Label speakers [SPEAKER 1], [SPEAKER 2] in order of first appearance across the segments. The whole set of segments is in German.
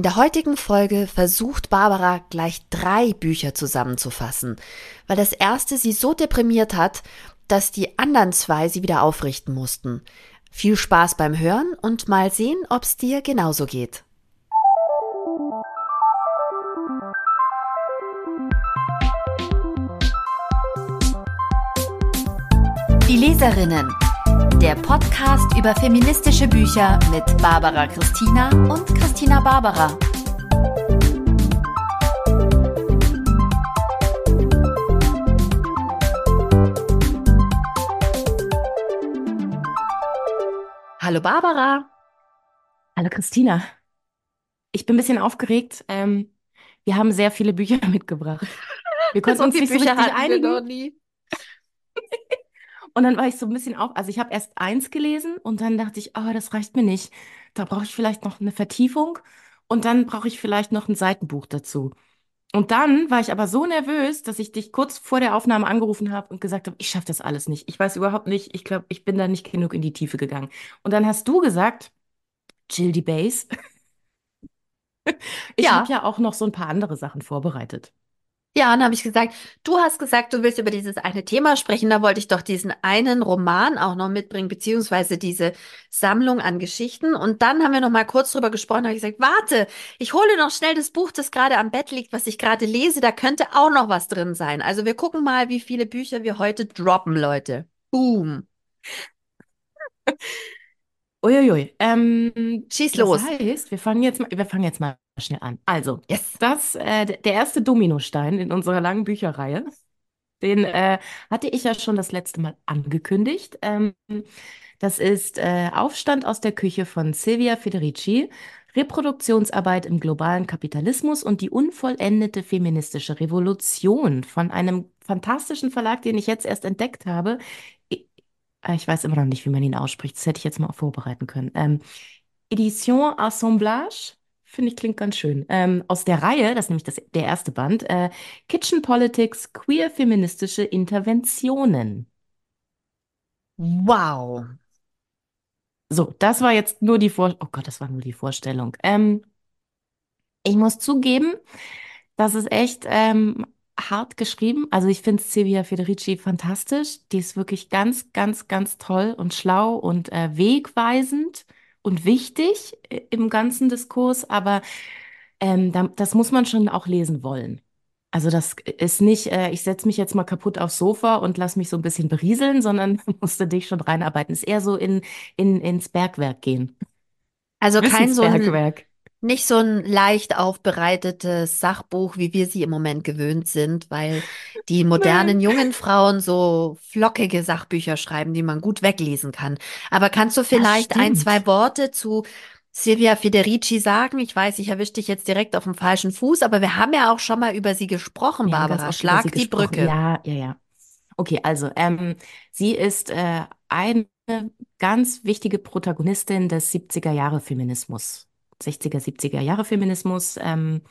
[SPEAKER 1] In der heutigen Folge versucht Barbara gleich drei Bücher zusammenzufassen, weil das erste sie so deprimiert hat, dass die anderen zwei sie wieder aufrichten mussten. Viel Spaß beim Hören und mal sehen, ob's dir genauso geht. Die Leserinnen. Der Podcast über feministische Bücher mit Barbara Christina und Christina Barbara. Hallo Barbara.
[SPEAKER 2] Hallo Christina. Ich bin ein bisschen aufgeregt. Ähm, wir haben sehr viele Bücher mitgebracht. Wir konnten
[SPEAKER 1] So
[SPEAKER 2] uns nicht so
[SPEAKER 1] Bücher
[SPEAKER 2] richtig
[SPEAKER 1] hatten wir
[SPEAKER 2] einigen.
[SPEAKER 1] noch nie.
[SPEAKER 2] Und dann war ich so ein bisschen auf. Also ich habe erst eins gelesen und dann dachte ich, oh, das reicht mir nicht. Da brauche ich vielleicht noch eine Vertiefung und dann brauche ich vielleicht noch ein Seitenbuch dazu. Und dann war ich aber so nervös, dass ich dich kurz vor der Aufnahme angerufen habe und gesagt habe, ich schaffe das alles nicht. Ich weiß überhaupt nicht, ich glaube, ich bin da nicht genug in die Tiefe gegangen. Und dann hast du gesagt, chill die Base. Ich
[SPEAKER 1] Ja.
[SPEAKER 2] habe ja auch noch so ein paar andere Sachen vorbereitet.
[SPEAKER 1] Ja, und dann habe ich gesagt, du hast gesagt, du willst über dieses eine Thema sprechen. Da wollte ich doch diesen einen Roman auch noch mitbringen, beziehungsweise diese Sammlung an Geschichten. Und dann haben wir noch mal kurz drüber gesprochen. Da habe ich gesagt, warte, ich hole noch schnell das Buch, das gerade am Bett liegt, was ich gerade lese. Da könnte auch noch was drin sein. Also wir gucken mal, wie viele Bücher wir heute droppen, Leute. Boom.
[SPEAKER 2] Uiuiui. Ähm,
[SPEAKER 1] Schieß
[SPEAKER 2] das
[SPEAKER 1] los.
[SPEAKER 2] heißt, wir fangen jetzt mal, wir fangen jetzt mal schnell an. Also,
[SPEAKER 1] Yes.
[SPEAKER 2] das, äh, der erste Dominostein in unserer langen Bücherreihe, den äh, hatte ich ja schon das letzte Mal angekündigt. Ähm, das ist äh, Aufstand aus der Küche von Silvia Federici, Reproduktionsarbeit im globalen Kapitalismus und die unvollendete feministische Revolution von einem fantastischen Verlag, den ich jetzt erst entdeckt habe. Ich, äh, ich weiß immer noch nicht, wie man ihn ausspricht. Das hätte ich jetzt mal vorbereiten können. Ähm, Edition Assemblage, finde ich, klingt ganz schön. Ähm, aus der Reihe, das ist nämlich das, der erste Band, äh, Kitchen Politics, queer feministische Interventionen.
[SPEAKER 1] Wow.
[SPEAKER 2] So, das war jetzt nur die Vor... Oh Gott, das war nur die Vorstellung. Ähm, ich muss zugeben, das ist echt ähm, hart geschrieben. Also ich finde Silvia Federici fantastisch. Die ist wirklich ganz, ganz, ganz toll und schlau und äh, wegweisend und wichtig äh, im ganzen Diskurs. Aber ähm, da, das muss man schon auch lesen wollen. Also das ist nicht, äh, ich setze mich jetzt mal kaputt aufs Sofa und lass mich so ein bisschen berieseln, sondern musste dich schon reinarbeiten. Ist eher so in, in, ins Bergwerk gehen.
[SPEAKER 1] Also kein so ein. Nicht so ein leicht aufbereitetes Sachbuch, wie wir sie im Moment gewöhnt sind, weil die modernen jungen Frauen so flockige Sachbücher schreiben, die man gut weglesen kann. Aber kannst du vielleicht ein, zwei Worte zu Silvia Federici sagen? Ich weiß, ich erwische dich jetzt direkt auf dem falschen Fuß, aber wir haben ja auch schon mal über sie gesprochen,
[SPEAKER 2] Wir
[SPEAKER 1] Barbara. Schlag die
[SPEAKER 2] gesprochen.
[SPEAKER 1] Brücke.
[SPEAKER 2] Ja, ja, ja. Okay, also ähm, sie ist äh, eine ganz wichtige Protagonistin des 70er Jahre Feminismus, 60er, 70er Jahre Feminismus ähm,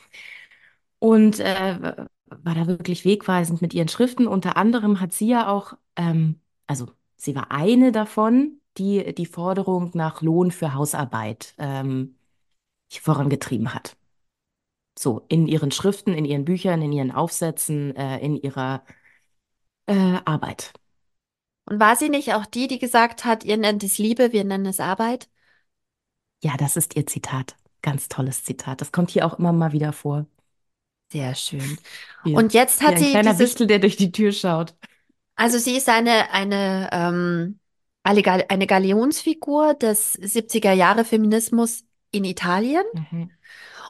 [SPEAKER 2] und äh, war da wirklich wegweisend mit ihren Schriften. Unter anderem hat sie ja auch, ähm, also sie war eine davon, die die Forderung nach Lohn für Hausarbeit ähm, vorangetrieben hat. So, in ihren Schriften, in ihren Büchern, in ihren Aufsätzen, äh, in ihrer äh, Arbeit.
[SPEAKER 1] Und war sie nicht auch die, die gesagt hat, ihr nennt es Liebe, wir nennen es Arbeit?
[SPEAKER 2] Ja, das ist ihr Zitat. Ganz tolles Zitat. Das kommt hier auch immer mal wieder vor.
[SPEAKER 1] Sehr schön.
[SPEAKER 2] Hier.
[SPEAKER 1] Und jetzt hat
[SPEAKER 2] ein
[SPEAKER 1] sie
[SPEAKER 2] kleiner
[SPEAKER 1] dieses
[SPEAKER 2] Wichtel, der durch die Tür schaut.
[SPEAKER 1] Also sie ist eine, eine, ähm, eine Gal- eine Galionsfigur des 70er Jahre Feminismus in Italien.
[SPEAKER 2] Mhm.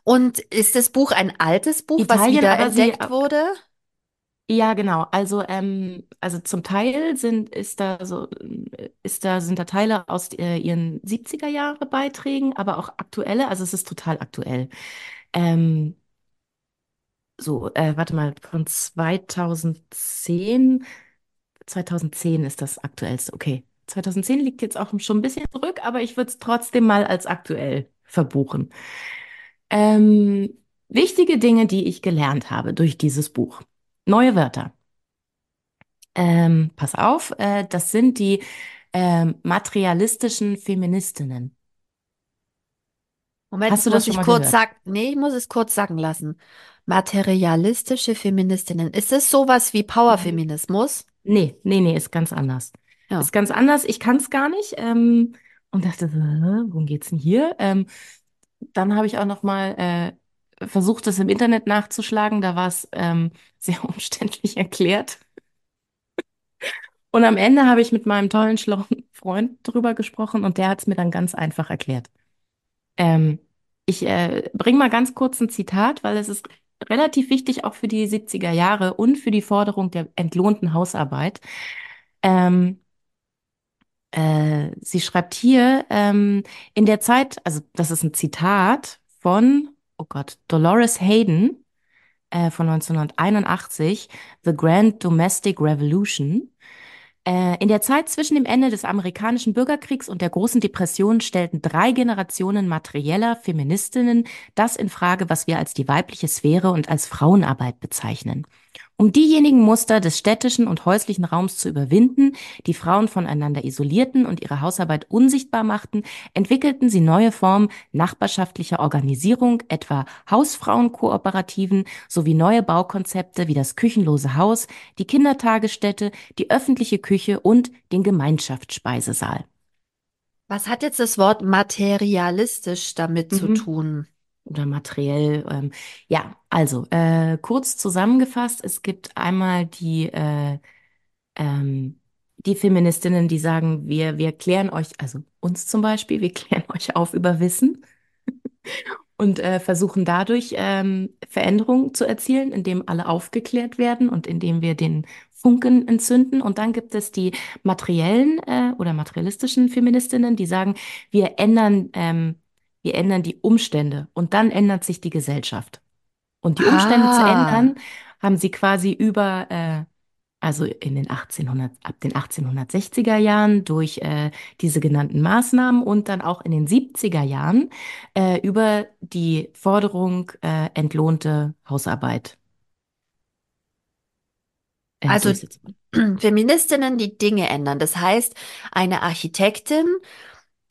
[SPEAKER 1] Und ist das Buch ein altes Buch, was
[SPEAKER 2] Italien,
[SPEAKER 1] wieder
[SPEAKER 2] aber sie-
[SPEAKER 1] entdeckt wurde?
[SPEAKER 2] Ja, genau. Also, ähm, also zum Teil sind, ist da so, ist da, sind da Teile aus äh, ihren 70er Jahre Beiträgen, aber auch aktuelle. Also es ist total aktuell. Ähm, so, äh, warte mal, von 2010, 2010 ist das aktuellste. Okay. 2010 liegt jetzt auch schon ein bisschen zurück, aber ich würde es trotzdem mal als aktuell verbuchen. Ähm, wichtige Dinge, die ich gelernt habe durch dieses Buch. Neue Wörter. Ähm, pass auf, äh, das sind die ähm, materialistischen Feministinnen.
[SPEAKER 1] Moment,
[SPEAKER 2] Hast du das
[SPEAKER 1] muss
[SPEAKER 2] schon
[SPEAKER 1] ich
[SPEAKER 2] mal
[SPEAKER 1] kurz
[SPEAKER 2] gehört?
[SPEAKER 1] sagen, nee, ich muss es kurz sagen lassen. Materialistische Feministinnen. Ist es sowas wie. Powerfeminismus?
[SPEAKER 2] Nee, nee, nee, ist ganz anders.
[SPEAKER 1] Ja.
[SPEAKER 2] Ist ganz anders. Ich kann es gar nicht. Ähm, und dachte, so, hä, worum geht's denn hier? Ähm, dann habe ich auch noch mal äh, versucht, das im Internet nachzuschlagen. Da war es ähm, sehr umständlich erklärt. Und am Ende habe ich mit meinem tollen, schlauen Freund drüber gesprochen und der hat es mir dann ganz einfach erklärt. Ähm, ich äh, bringe mal ganz kurz ein Zitat, weil es ist relativ wichtig auch für die 70er Jahre und für die Forderung der entlohnten Hausarbeit. Ähm, äh, sie schreibt hier, ähm, in der Zeit, also das ist ein Zitat von, oh Gott, Dolores Hayden äh, von 1981, The Grand Domestic Revolution. Äh, in der Zeit zwischen dem Ende des amerikanischen Bürgerkriegs und der großen Depression stellten drei Generationen materieller Feministinnen das in Frage, was wir als die weibliche Sphäre und als Frauenarbeit bezeichnen. Um diejenigen Muster des städtischen und häuslichen Raums zu überwinden, die Frauen voneinander isolierten und ihre Hausarbeit unsichtbar machten, entwickelten sie neue Formen nachbarschaftlicher Organisierung, etwa Hausfrauenkooperativen, sowie neue Baukonzepte wie das küchenlose Haus, die Kindertagesstätte, die öffentliche Küche und den Gemeinschaftsspeisesaal.
[SPEAKER 1] Was hat jetzt das Wort materialistisch damit zu
[SPEAKER 2] Mhm.
[SPEAKER 1] tun?
[SPEAKER 2] Oder materiell. Ähm, ja, also äh, kurz zusammengefasst, es gibt einmal die, äh, ähm, die Feministinnen, die sagen, wir, wir klären euch, also uns zum Beispiel, wir klären euch auf über Wissen. und äh, versuchen dadurch ähm, Veränderungen zu erzielen, indem alle aufgeklärt werden und indem wir den Funken entzünden. Und dann gibt es die materiellen äh, oder materialistischen Feministinnen, die sagen, wir ändern, ähm, wir ändern die Umstände und dann ändert sich die Gesellschaft. Und die Umstände zu
[SPEAKER 1] Ah,
[SPEAKER 2] ändern, haben sie quasi über äh, also in den 1800, ab den 1860er Jahren durch äh, diese genannten Maßnahmen und dann auch in den 70er Jahren äh, über die Forderung äh, entlohnte Hausarbeit äh,
[SPEAKER 1] also. Feministinnen, die Dinge ändern. Das heißt, eine Architektin,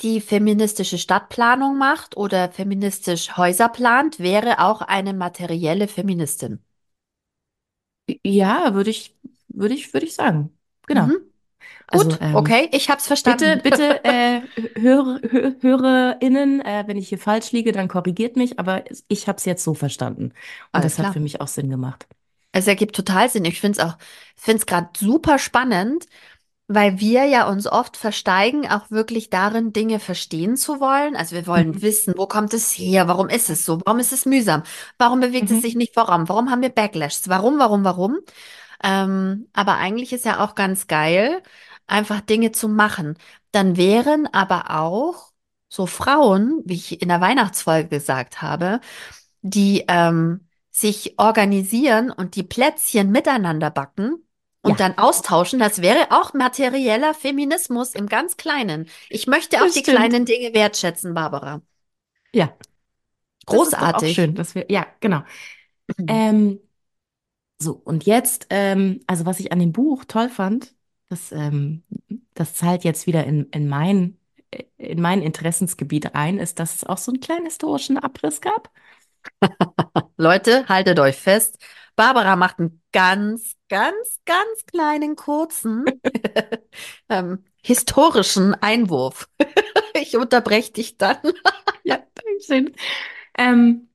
[SPEAKER 1] die feministische Stadtplanung macht oder feministisch Häuser plant, wäre auch eine materielle Feministin.
[SPEAKER 2] Ja, würde ich, würde ich, würde ich sagen. Genau.
[SPEAKER 1] Mhm.
[SPEAKER 2] Also
[SPEAKER 1] Gut,
[SPEAKER 2] ähm,
[SPEAKER 1] okay, ich hab's
[SPEAKER 2] bitte,
[SPEAKER 1] verstanden.
[SPEAKER 2] bitte, äh, Hörer, Hö- HörerInnen, äh, wenn ich hier falsch liege, dann korrigiert mich, aber ich habe es jetzt so verstanden. Und
[SPEAKER 1] Alles
[SPEAKER 2] das hat
[SPEAKER 1] klar.
[SPEAKER 2] für mich auch Sinn gemacht.
[SPEAKER 1] Es ergibt total Sinn. Ich finde es auch, finde es gerade super spannend, weil wir ja uns oft versteigen, auch wirklich darin, Dinge verstehen zu wollen. Also wir wollen
[SPEAKER 2] Mhm.
[SPEAKER 1] wissen, wo kommt es her? Warum ist es so? Warum ist es mühsam? Warum bewegt es
[SPEAKER 2] Mhm.
[SPEAKER 1] sich nicht voran? Warum haben wir Backlashs? Warum, warum, warum? Ähm, aber eigentlich ist ja auch ganz geil, einfach Dinge zu machen. Dann wären aber auch so Frauen, wie ich in der Weihnachtsfolge gesagt habe, die ähm, sich organisieren und die Plätzchen miteinander backen und
[SPEAKER 2] Ja,
[SPEAKER 1] dann austauschen. Das wäre auch materieller Feminismus im ganz Kleinen. Ich möchte auch
[SPEAKER 2] das
[SPEAKER 1] die
[SPEAKER 2] stimmt.
[SPEAKER 1] kleinen Dinge wertschätzen, Barbara.
[SPEAKER 2] Ja. Das ist doch auch
[SPEAKER 1] Großartig.
[SPEAKER 2] schön, dass wir, ja, genau. Ähm, so, und jetzt, ähm, also was ich an dem Buch toll fand, das, ähm, das zahlt jetzt wieder in, in mein, in mein Interessensgebiet ein, ist, dass es auch so einen kleinen historischen Abriss gab.
[SPEAKER 1] Leute, haltet euch fest. Barbara macht einen ganz, ganz, ganz kleinen, kurzen, ähm, historischen Einwurf. Ich unterbreche dich dann.
[SPEAKER 2] Ja, Dankeschön. Ähm,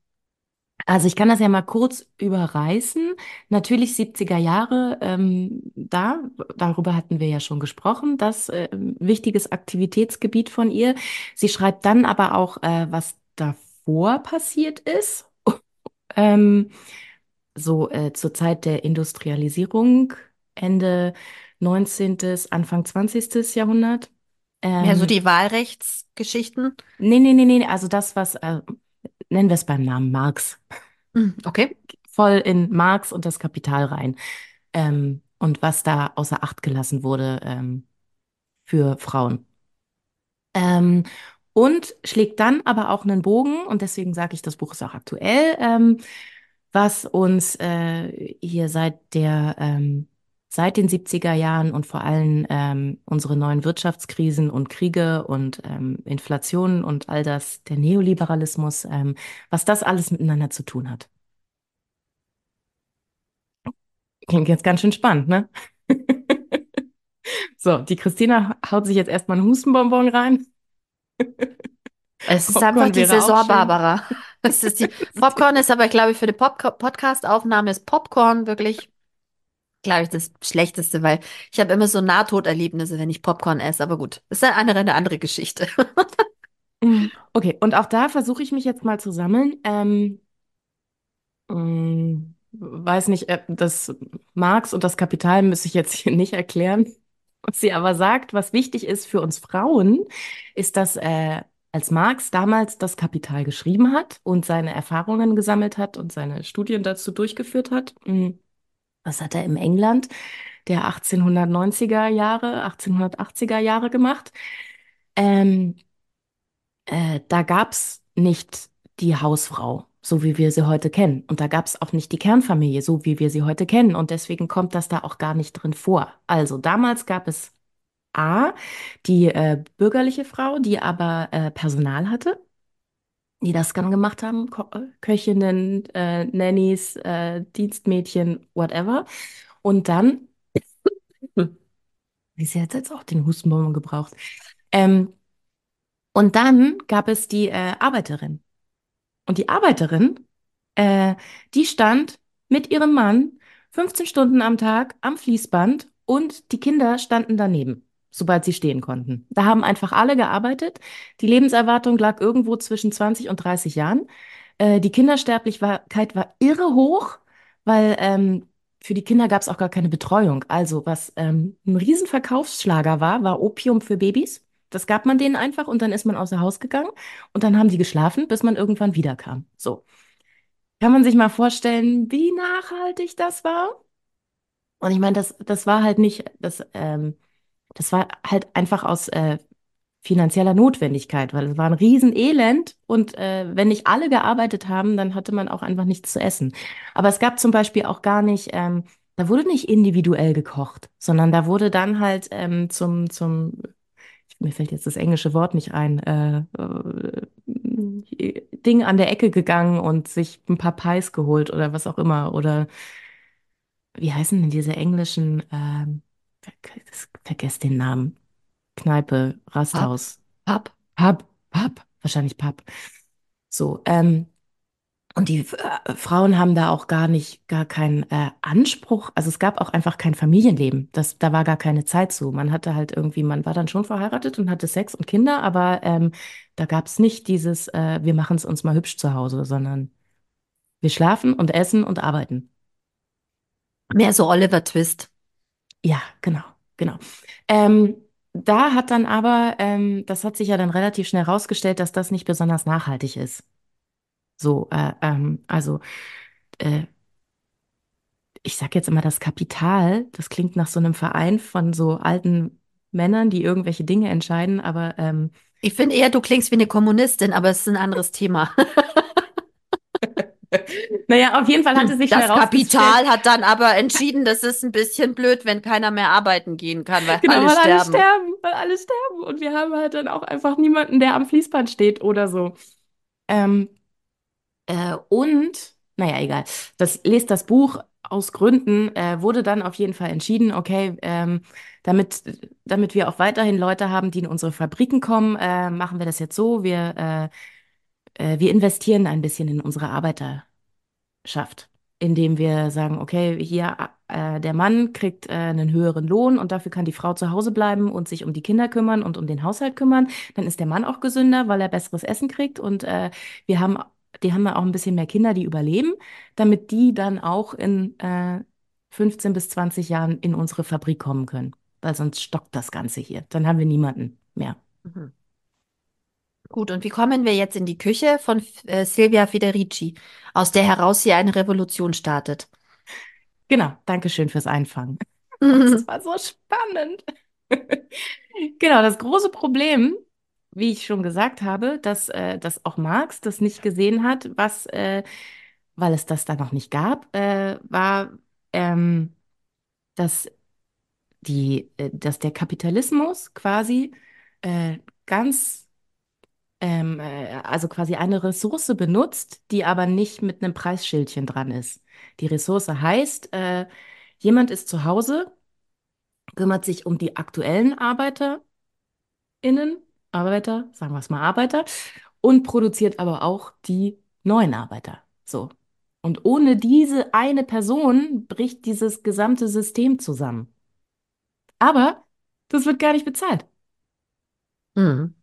[SPEAKER 2] also ich kann das ja mal kurz überreißen. Natürlich 70er Jahre, ähm, da, darüber hatten wir ja schon gesprochen, das äh, wichtiges Aktivitätsgebiet von ihr. Sie schreibt dann aber auch, äh, was davor passiert ist. Ähm, so äh, zur Zeit der Industrialisierung, Ende 19., Anfang 20. Jahrhundert.
[SPEAKER 1] Mehr so
[SPEAKER 2] Ähm,
[SPEAKER 1] die Wahlrechtsgeschichten.
[SPEAKER 2] nee, nee, nee, nee, also das, was, äh, nennen wir es beim Namen Marx.
[SPEAKER 1] Hm, Okay.
[SPEAKER 2] voll in Marx und das Kapital rein. Ähm, und was da außer Acht gelassen wurde ähm, für Frauen. Ähm, und schlägt dann aber auch einen Bogen, und deswegen sage ich, das Buch ist auch aktuell, ähm, was uns äh, hier seit der ähm, seit den 70er Jahren und vor allem ähm, unsere neuen Wirtschaftskrisen und Kriege und ähm, Inflation und all das, der Neoliberalismus, ähm, was das alles miteinander zu tun hat. Klingt jetzt ganz schön spannend, ne? So, die Christina haut sich jetzt erstmal einen Hustenbonbon rein.
[SPEAKER 1] Es ist einfach die Saison. Barbara. Es ist die Popcorn ist aber, glaube ich, für die Podcast-Aufnahme ist Popcorn wirklich, glaube ich, das Schlechteste, weil ich habe immer so Nahtoderlebnisse, wenn ich Popcorn esse. Aber gut, ist eine, eine andere Geschichte.
[SPEAKER 2] Okay, und auch da versuche ich mich jetzt mal zu sammeln. Ähm, mm, weiß nicht, äh, das Marx und das Kapital müsste ich jetzt hier nicht erklären. Was sie aber sagt, was wichtig ist für uns Frauen, ist, dass äh, als Marx damals das Kapital geschrieben hat und seine Erfahrungen gesammelt hat und seine Studien dazu durchgeführt hat, mm, was hat er im England der 1890er Jahre, 1880er Jahre gemacht? Ähm, äh, da gab's nicht die Hausfrau, so wie wir sie heute kennen. Und da gab's auch nicht die Kernfamilie, so wie wir sie heute kennen. Und deswegen kommt das da auch gar nicht drin vor. Also damals gab es A, die äh, bürgerliche Frau, die aber äh, Personal hatte, die das dann gemacht haben, Ko äh, Köchinnen, äh, Nannies, äh, Dienstmädchen, whatever. Und dann, sie hat jetzt auch den Hustenbonbon gebraucht. Ähm, und dann gab es die äh, Arbeiterin. Und die Arbeiterin, äh, die stand mit ihrem Mann 15 Stunden am Tag am Fließband und die Kinder standen daneben, sobald sie stehen konnten. Da haben einfach alle gearbeitet. Die Lebenserwartung lag irgendwo zwischen 20 und 30 Jahren. Äh, die Kindersterblichkeit war irre hoch, weil ähm, für die Kinder gab es auch gar keine Betreuung. Also was ähm, ein Riesenverkaufsschlager war, war Opium für Babys. Das gab man denen einfach und dann ist man außer Haus gegangen und dann haben die geschlafen, bis man irgendwann wiederkam. So. Kann man sich mal vorstellen, wie nachhaltig das war? Und ich meine, das, das war halt nicht, das, ähm, das war halt einfach aus äh, finanzieller Notwendigkeit, weil es war ein Riesenelend und äh, wenn nicht alle gearbeitet haben, dann hatte man auch einfach nichts zu essen. Aber es gab zum Beispiel auch gar nicht, ähm, da wurde nicht individuell gekocht, sondern da wurde dann halt ähm, zum, zum, mir fällt jetzt das englische Wort nicht ein, äh, äh, Ding an der Ecke gegangen und sich ein paar Pies geholt oder was auch immer. Oder wie heißen denn diese englischen, ähm, ver- vergesst den Namen. Kneipe,
[SPEAKER 1] Papp,
[SPEAKER 2] Rasthaus,
[SPEAKER 1] Papp.
[SPEAKER 2] Pub, Pub, wahrscheinlich Pub. So, ähm, und die äh, Frauen haben da auch gar nicht, gar keinen äh, Anspruch. Also es gab auch einfach kein Familienleben. Das, da war gar keine Zeit zu. Man hatte halt irgendwie, man war dann schon verheiratet und hatte Sex und Kinder, aber ähm, da gab es nicht dieses, äh, wir machen es uns mal hübsch zu Hause, sondern wir schlafen und essen und arbeiten.
[SPEAKER 1] Mehr so Oliver Twist.
[SPEAKER 2] Ja, genau, genau. Ähm, da hat dann aber, ähm, das hat sich ja dann relativ schnell rausgestellt, dass das nicht besonders nachhaltig ist. So, äh, ähm, also äh, ich sag jetzt immer das Kapital, das klingt nach so einem Verein von so alten Männern, die irgendwelche Dinge entscheiden, aber ähm,
[SPEAKER 1] Ich finde eher, du klingst wie eine Kommunistin, aber es ist ein anderes Thema.
[SPEAKER 2] naja, auf jeden Fall hatte sich schnell
[SPEAKER 1] Das Kapital hat dann aber entschieden, das ist ein bisschen blöd, wenn keiner mehr arbeiten gehen kann, weil
[SPEAKER 2] genau,
[SPEAKER 1] alle
[SPEAKER 2] weil alle
[SPEAKER 1] sterben.
[SPEAKER 2] sterben, weil alle sterben und wir haben halt dann auch einfach niemanden, der am Fließband steht oder so. Ähm, Äh, und, naja, egal. Das lest das Buch aus Gründen, äh, wurde dann auf jeden Fall entschieden, okay, ähm, damit, damit wir auch weiterhin Leute haben, die in unsere Fabriken kommen, äh, machen wir das jetzt so. Wir, äh, äh, wir investieren ein bisschen in unsere Arbeiter schafft, indem wir sagen, okay, hier äh, der Mann kriegt äh, einen höheren Lohn und dafür kann die Frau zu Hause bleiben und sich um die Kinder kümmern und um den Haushalt kümmern. Dann ist der Mann auch gesünder, weil er besseres Essen kriegt und äh, wir haben, die haben ja auch ein bisschen mehr Kinder, die überleben, damit die dann auch in äh, 15 bis 20 Jahren in unsere Fabrik kommen können, weil sonst stockt das Ganze hier. Dann haben wir niemanden mehr.
[SPEAKER 1] Mhm. Gut, und wie kommen wir jetzt in die Küche von äh, Silvia Federici, aus der heraus sie eine Revolution startet?
[SPEAKER 2] Genau, danke schön fürs Einfangen. Das war so spannend. Genau, das große Problem, wie ich schon gesagt habe, dass, äh, dass auch Marx das nicht gesehen hat, was, äh, weil es das da noch nicht gab, äh, war, ähm, dass die, äh, dass der Kapitalismus quasi äh, ganz, ähm, äh, also quasi eine Ressource benutzt, die aber nicht mit einem Preisschildchen dran ist. Die Ressource heißt, äh, jemand ist zu Hause, kümmert sich um die aktuellen ArbeiterInnen, Arbeiter, sagen wir es mal Arbeiter, und produziert aber auch die neuen Arbeiter. So. Und ohne diese eine Person bricht dieses gesamte System zusammen. Aber das wird gar nicht bezahlt.
[SPEAKER 1] Mhm.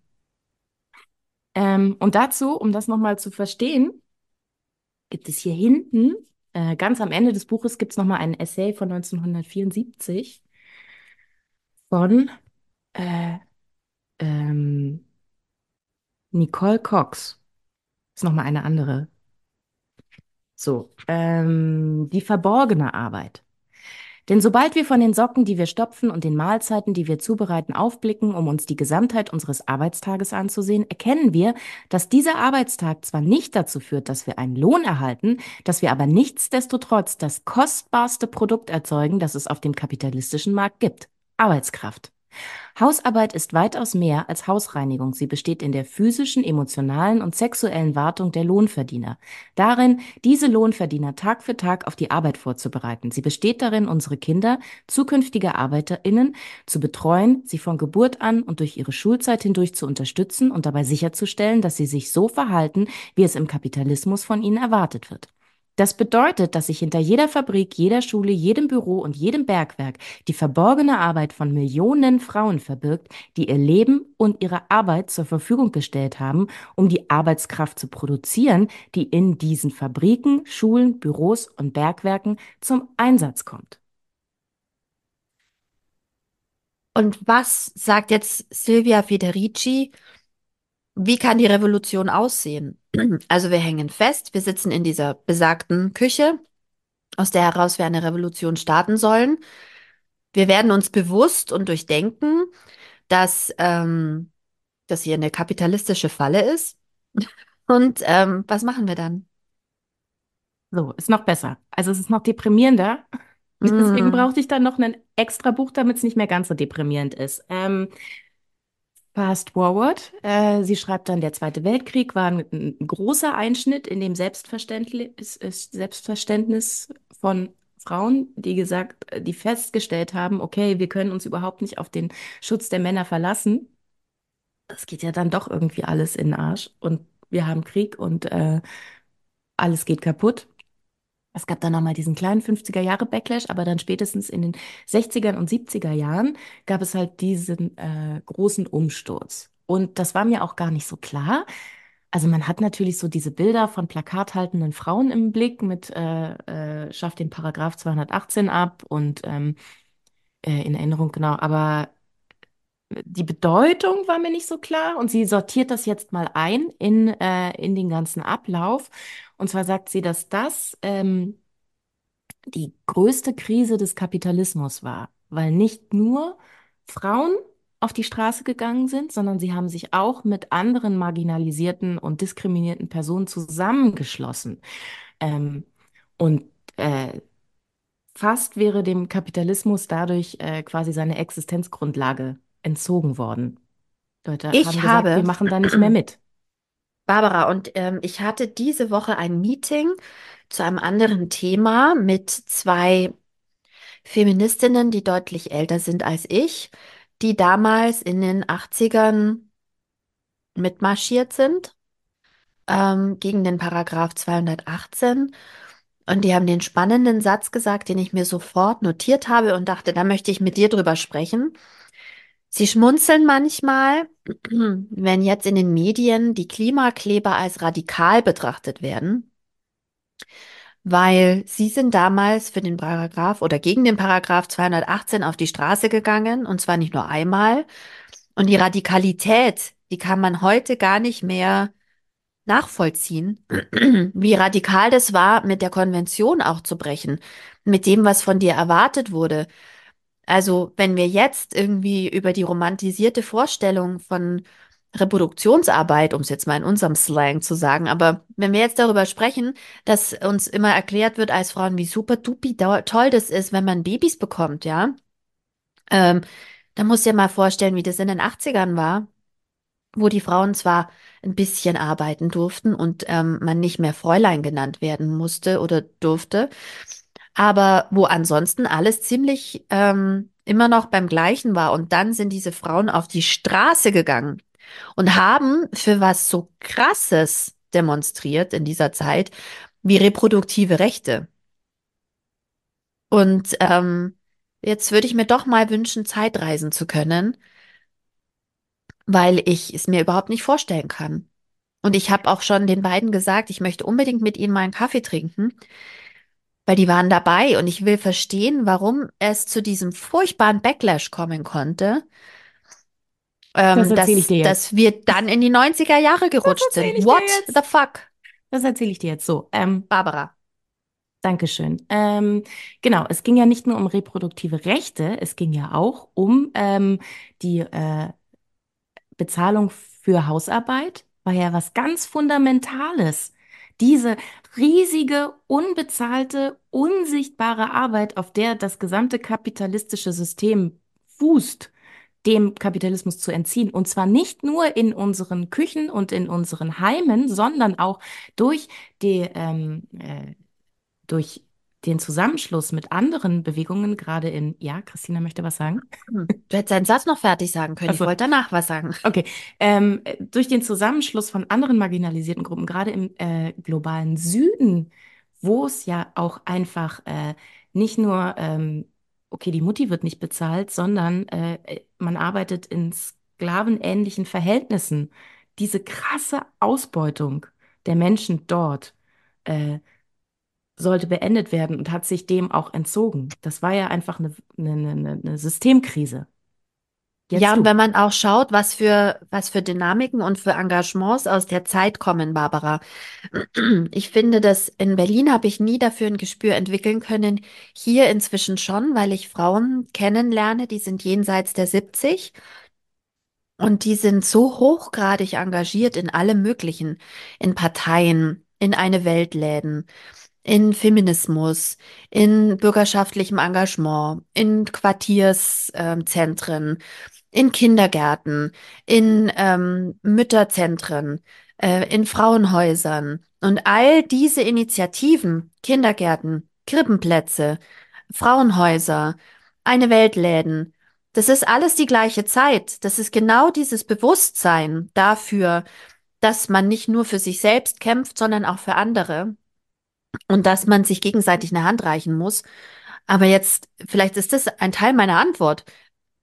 [SPEAKER 2] Ähm, und dazu, um das nochmal zu verstehen, gibt es hier hinten, äh, ganz am Ende des Buches, gibt es nochmal einen Essay von 1974 von äh, ähm, Nicole Cox. Ist nochmal eine andere. So, ähm, die verborgene Arbeit. Denn sobald wir von den Socken, die wir stopfen und den Mahlzeiten, die wir zubereiten, aufblicken, um uns die Gesamtheit unseres Arbeitstages anzusehen, erkennen wir, dass dieser Arbeitstag zwar nicht dazu führt, dass wir einen Lohn erhalten, dass wir aber nichtsdestotrotz das kostbarste Produkt erzeugen, das es auf dem kapitalistischen Markt gibt. Arbeitskraft. Hausarbeit ist weitaus mehr als Hausreinigung. Sie besteht in der physischen, emotionalen und sexuellen Wartung der Lohnverdiener. Darin, diese Lohnverdiener Tag für Tag auf die Arbeit vorzubereiten. Sie besteht darin, unsere Kinder, zukünftige ArbeiterInnen, zu betreuen, sie von Geburt an und durch ihre Schulzeit hindurch zu unterstützen und dabei sicherzustellen, dass sie sich so verhalten, wie es im Kapitalismus von ihnen erwartet wird. Das bedeutet, dass sich hinter jeder Fabrik, jeder Schule, jedem Büro und jedem Bergwerk die verborgene Arbeit von Millionen Frauen verbirgt, die ihr Leben und ihre Arbeit zur Verfügung gestellt haben, um die Arbeitskraft zu produzieren, die in diesen Fabriken, Schulen, Büros und Bergwerken zum Einsatz kommt.
[SPEAKER 1] Und was sagt jetzt Silvia Federici? Wie kann die Revolution aussehen? Also wir hängen fest, wir sitzen in dieser besagten Küche, aus der heraus wir eine Revolution starten sollen. Wir werden uns bewusst und durchdenken, dass ähm, das hier eine kapitalistische Falle ist. Und ähm, was machen wir dann?
[SPEAKER 2] So, ist noch besser. Also es ist noch deprimierender. Deswegen
[SPEAKER 1] Mm,
[SPEAKER 2] brauchte ich dann noch ein extra Buch, damit es nicht mehr ganz so deprimierend ist. Ähm, Fast forward. Äh, sie schreibt dann, der Zweite Weltkrieg war ein, ein großer Einschnitt in dem Selbstverständnis, Selbstverständnis von Frauen, die gesagt, die festgestellt haben, okay, wir können uns überhaupt nicht auf den Schutz der Männer verlassen. Das geht ja dann doch irgendwie alles in den Arsch und wir haben Krieg und äh, alles geht kaputt. Es gab dann nochmal diesen kleinen 50er Jahre Backlash, aber dann spätestens in den 60er und 70er Jahren gab es halt diesen äh, großen Umsturz. Und das war mir auch gar nicht so klar. Also man hat natürlich so diese Bilder von plakathaltenden Frauen im Blick mit äh, äh, schafft den Paragraph 218 ab und ähm, äh, in Erinnerung genau, aber die Bedeutung war mir nicht so klar und sie sortiert das jetzt mal ein in, äh, in den ganzen Ablauf. Und zwar sagt sie, dass das ähm, die größte Krise des Kapitalismus war, weil nicht nur Frauen auf die Straße gegangen sind, sondern sie haben sich auch mit anderen marginalisierten und diskriminierten Personen zusammengeschlossen. Ähm, und äh, fast wäre dem Kapitalismus dadurch äh, quasi seine Existenzgrundlage entzogen worden. Leute haben
[SPEAKER 1] Ich
[SPEAKER 2] gesagt, wir
[SPEAKER 1] habe,
[SPEAKER 2] machen da nicht mehr mit.
[SPEAKER 1] Barbara, und ähm, ich hatte diese Woche ein Meeting zu einem anderen Thema mit zwei Feministinnen, die deutlich älter sind als ich, die damals in den 80ern mitmarschiert sind, ähm, gegen den Paragraph 218. Und die haben den spannenden Satz gesagt, den ich mir sofort notiert habe und dachte, da möchte ich mit dir drüber sprechen. Sie schmunzeln manchmal, wenn jetzt in den Medien die Klimakleber als radikal betrachtet werden, weil sie sind damals für den Paragraph oder gegen den Paragraph 218 auf die Straße gegangen und zwar nicht nur einmal. Und die Radikalität, die kann man heute gar nicht mehr nachvollziehen, wie radikal das war, mit der Konvention auch zu brechen, mit dem, was von dir erwartet wurde. Also, wenn wir jetzt irgendwie über die romantisierte Vorstellung von Reproduktionsarbeit, um es jetzt mal in unserem Slang zu sagen, aber wenn wir jetzt darüber sprechen, dass uns immer erklärt wird als Frauen, wie super dupi toll das ist, wenn man Babys bekommt, ja, Ähm, da musst du mal vorstellen, wie das in den Achtzigern war, wo die Frauen zwar ein bisschen arbeiten durften und ähm, man nicht mehr Fräulein genannt werden musste oder durfte, aber wo ansonsten alles ziemlich ähm, immer noch beim Gleichen war. Und dann sind diese Frauen auf die Straße gegangen und haben für was so Krasses demonstriert in dieser Zeit wie reproduktive Rechte. Und ähm, jetzt würde ich mir doch mal wünschen, Zeitreisen zu können, weil ich es mir überhaupt nicht vorstellen kann. Und ich habe auch schon den beiden gesagt, ich möchte unbedingt mit ihnen mal einen Kaffee trinken, weil die waren dabei und ich will verstehen, warum es zu diesem furchtbaren Backlash kommen konnte,
[SPEAKER 2] Das
[SPEAKER 1] ähm,
[SPEAKER 2] ich
[SPEAKER 1] dass,
[SPEAKER 2] dir jetzt.
[SPEAKER 1] dass wir dann in die 90er Jahre
[SPEAKER 2] Das
[SPEAKER 1] gerutscht sind.
[SPEAKER 2] ich
[SPEAKER 1] What the fuck,
[SPEAKER 2] Das erzähle ich dir jetzt so. Ähm,
[SPEAKER 1] Barbara?
[SPEAKER 2] Dankeschön. Ähm, genau, es ging ja nicht nur um reproduktive Rechte, es ging ja auch um ähm, die äh, Bezahlung für Hausarbeit, war ja was ganz Fundamentales. Diese riesige, unbezahlte, unsichtbare Arbeit, auf der das gesamte kapitalistische System fußt, dem Kapitalismus zu entziehen. Und zwar nicht nur in unseren Küchen und in unseren Heimen, sondern auch durch die ähm, äh, durch den Zusammenschluss mit anderen Bewegungen, gerade in, ja, Christina möchte was sagen.
[SPEAKER 1] Hm. Du hättest deinen Satz noch fertig sagen können. Ich
[SPEAKER 2] Also,
[SPEAKER 1] wollte danach was sagen.
[SPEAKER 2] okay, ähm, äh, durch den Zusammenschluss von anderen marginalisierten Gruppen, gerade im äh, globalen Süden, wo es ja auch einfach äh, nicht nur, ähm, okay, die Mutti wird nicht bezahlt, sondern äh, äh, man arbeitet in sklavenähnlichen Verhältnissen. Diese krasse Ausbeutung der Menschen dort. Sollte beendet werden und hat sich dem auch entzogen. Das war ja einfach eine, eine, eine, Systemkrise.
[SPEAKER 1] Ja,
[SPEAKER 2] Jetzt
[SPEAKER 1] und
[SPEAKER 2] du.
[SPEAKER 1] wenn man auch schaut, was für, was für Dynamiken und für Engagements aus der Zeit kommen, Barbara. Ich finde, dass in Berlin habe ich nie dafür ein Gespür entwickeln können. Hier inzwischen schon, weil ich Frauen kennenlerne, die sind jenseits der 70 und die sind so hochgradig engagiert in allem Möglichen, in Parteien, in eine Weltläden, in Feminismus, in bürgerschaftlichem Engagement, in Quartierszentren, in Kindergärten, in ähm, Mütterzentren, äh, in Frauenhäusern. Und all diese Initiativen, Kindergärten, Krippenplätze, Frauenhäuser, eine Weltläden, das ist alles die gleiche Zeit. Das ist genau dieses Bewusstsein dafür, dass man nicht nur für sich selbst kämpft, sondern auch für andere und dass man sich gegenseitig eine Hand reichen muss. Aber jetzt, vielleicht ist das ein Teil meiner Antwort.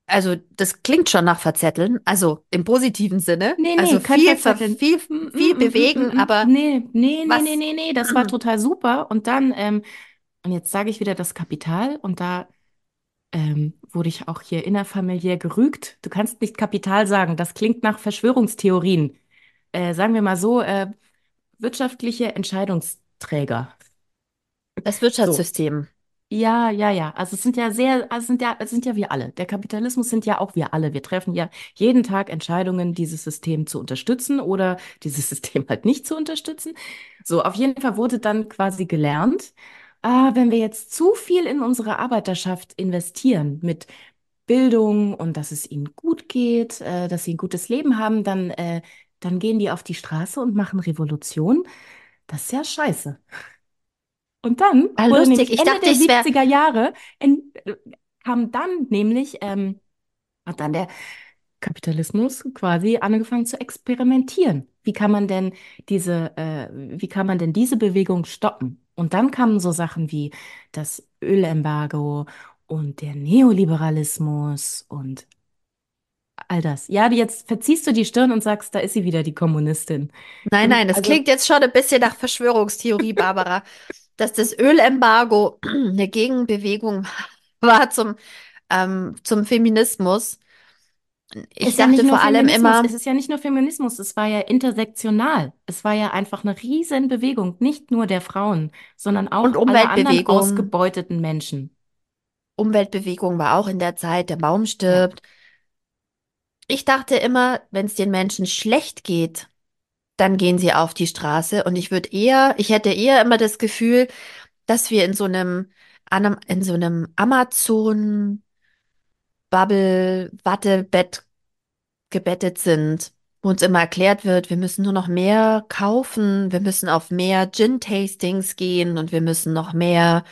[SPEAKER 1] Also, das klingt schon nach Verzetteln, also im positiven Sinne.
[SPEAKER 2] Nee,
[SPEAKER 1] Also
[SPEAKER 2] nee, kein
[SPEAKER 1] viel, ver-
[SPEAKER 2] Verzetteln.
[SPEAKER 1] viel,
[SPEAKER 2] Mm, mm,
[SPEAKER 1] viel
[SPEAKER 2] mm,
[SPEAKER 1] bewegen,
[SPEAKER 2] mm, mm.
[SPEAKER 1] aber
[SPEAKER 2] Nee, nee, nee, nee,
[SPEAKER 1] was?
[SPEAKER 2] nee, nee, das war total super. Und dann, ähm, und jetzt sage ich wieder das Kapital und da ähm, wurde ich auch hier innerfamiliär gerügt. Du kannst nicht Kapital sagen, das klingt nach Verschwörungstheorien. Äh, sagen wir mal so, äh, wirtschaftliche Entscheidungsträger.
[SPEAKER 1] Das
[SPEAKER 2] So.
[SPEAKER 1] Wirtschaftssystem.
[SPEAKER 2] Ja, ja, ja. Also es sind ja sehr, also es sind ja, es sind ja wir alle. Der Kapitalismus sind ja auch wir alle. Wir treffen ja jeden Tag Entscheidungen, dieses System zu unterstützen oder dieses System halt nicht zu unterstützen. So, auf jeden Fall wurde dann quasi gelernt, ah, wenn wir jetzt zu viel in unsere Arbeiterschaft investieren mit Bildung und dass es ihnen gut geht, äh, dass sie ein gutes Leben haben, dann, äh, dann gehen die auf die Straße und machen Revolution. Das ist ja scheiße. Und dann
[SPEAKER 1] Ah,
[SPEAKER 2] wurde
[SPEAKER 1] lustig. Ich
[SPEAKER 2] Ende
[SPEAKER 1] dachte,
[SPEAKER 2] der
[SPEAKER 1] es wäre
[SPEAKER 2] 70er Jahre, in, äh, kam dann nämlich, ähm, hat dann der Kapitalismus quasi angefangen zu experimentieren. Wie kann man denn diese, äh, wie kann man denn diese Bewegung stoppen? Und dann kamen so Sachen wie das Ölembargo und der Neoliberalismus und all das. Ja, jetzt verziehst du die Stirn und sagst, da ist sie wieder, die Kommunistin.
[SPEAKER 1] Nein, nein, das
[SPEAKER 2] Also
[SPEAKER 1] klingt jetzt schon ein bisschen nach Verschwörungstheorie, Barbara, dass das Ölembargo eine Gegenbewegung war zum, ähm, zum Feminismus. Ich
[SPEAKER 2] Ist ja
[SPEAKER 1] dachte
[SPEAKER 2] nur
[SPEAKER 1] vor allem immer,
[SPEAKER 2] es ist ja nicht nur Feminismus, es war ja intersektional. Es war ja einfach eine riesen Bewegung, nicht nur der Frauen, sondern
[SPEAKER 1] und
[SPEAKER 2] auch aller anderen ausgebeuteten Menschen.
[SPEAKER 1] Umweltbewegung war auch in der Zeit, der Baum
[SPEAKER 2] Ja.
[SPEAKER 1] stirbt. Ich dachte immer, wenn es den Menschen schlecht geht, dann gehen sie auf die Straße und ich würde eher, ich hätte eher immer das Gefühl, dass wir in so einem, in so einem Amazon Bubble, Wattebett gebettet sind, wo uns immer erklärt wird, wir müssen nur noch mehr kaufen, wir müssen auf mehr Gin-Tastings gehen und wir müssen noch mehr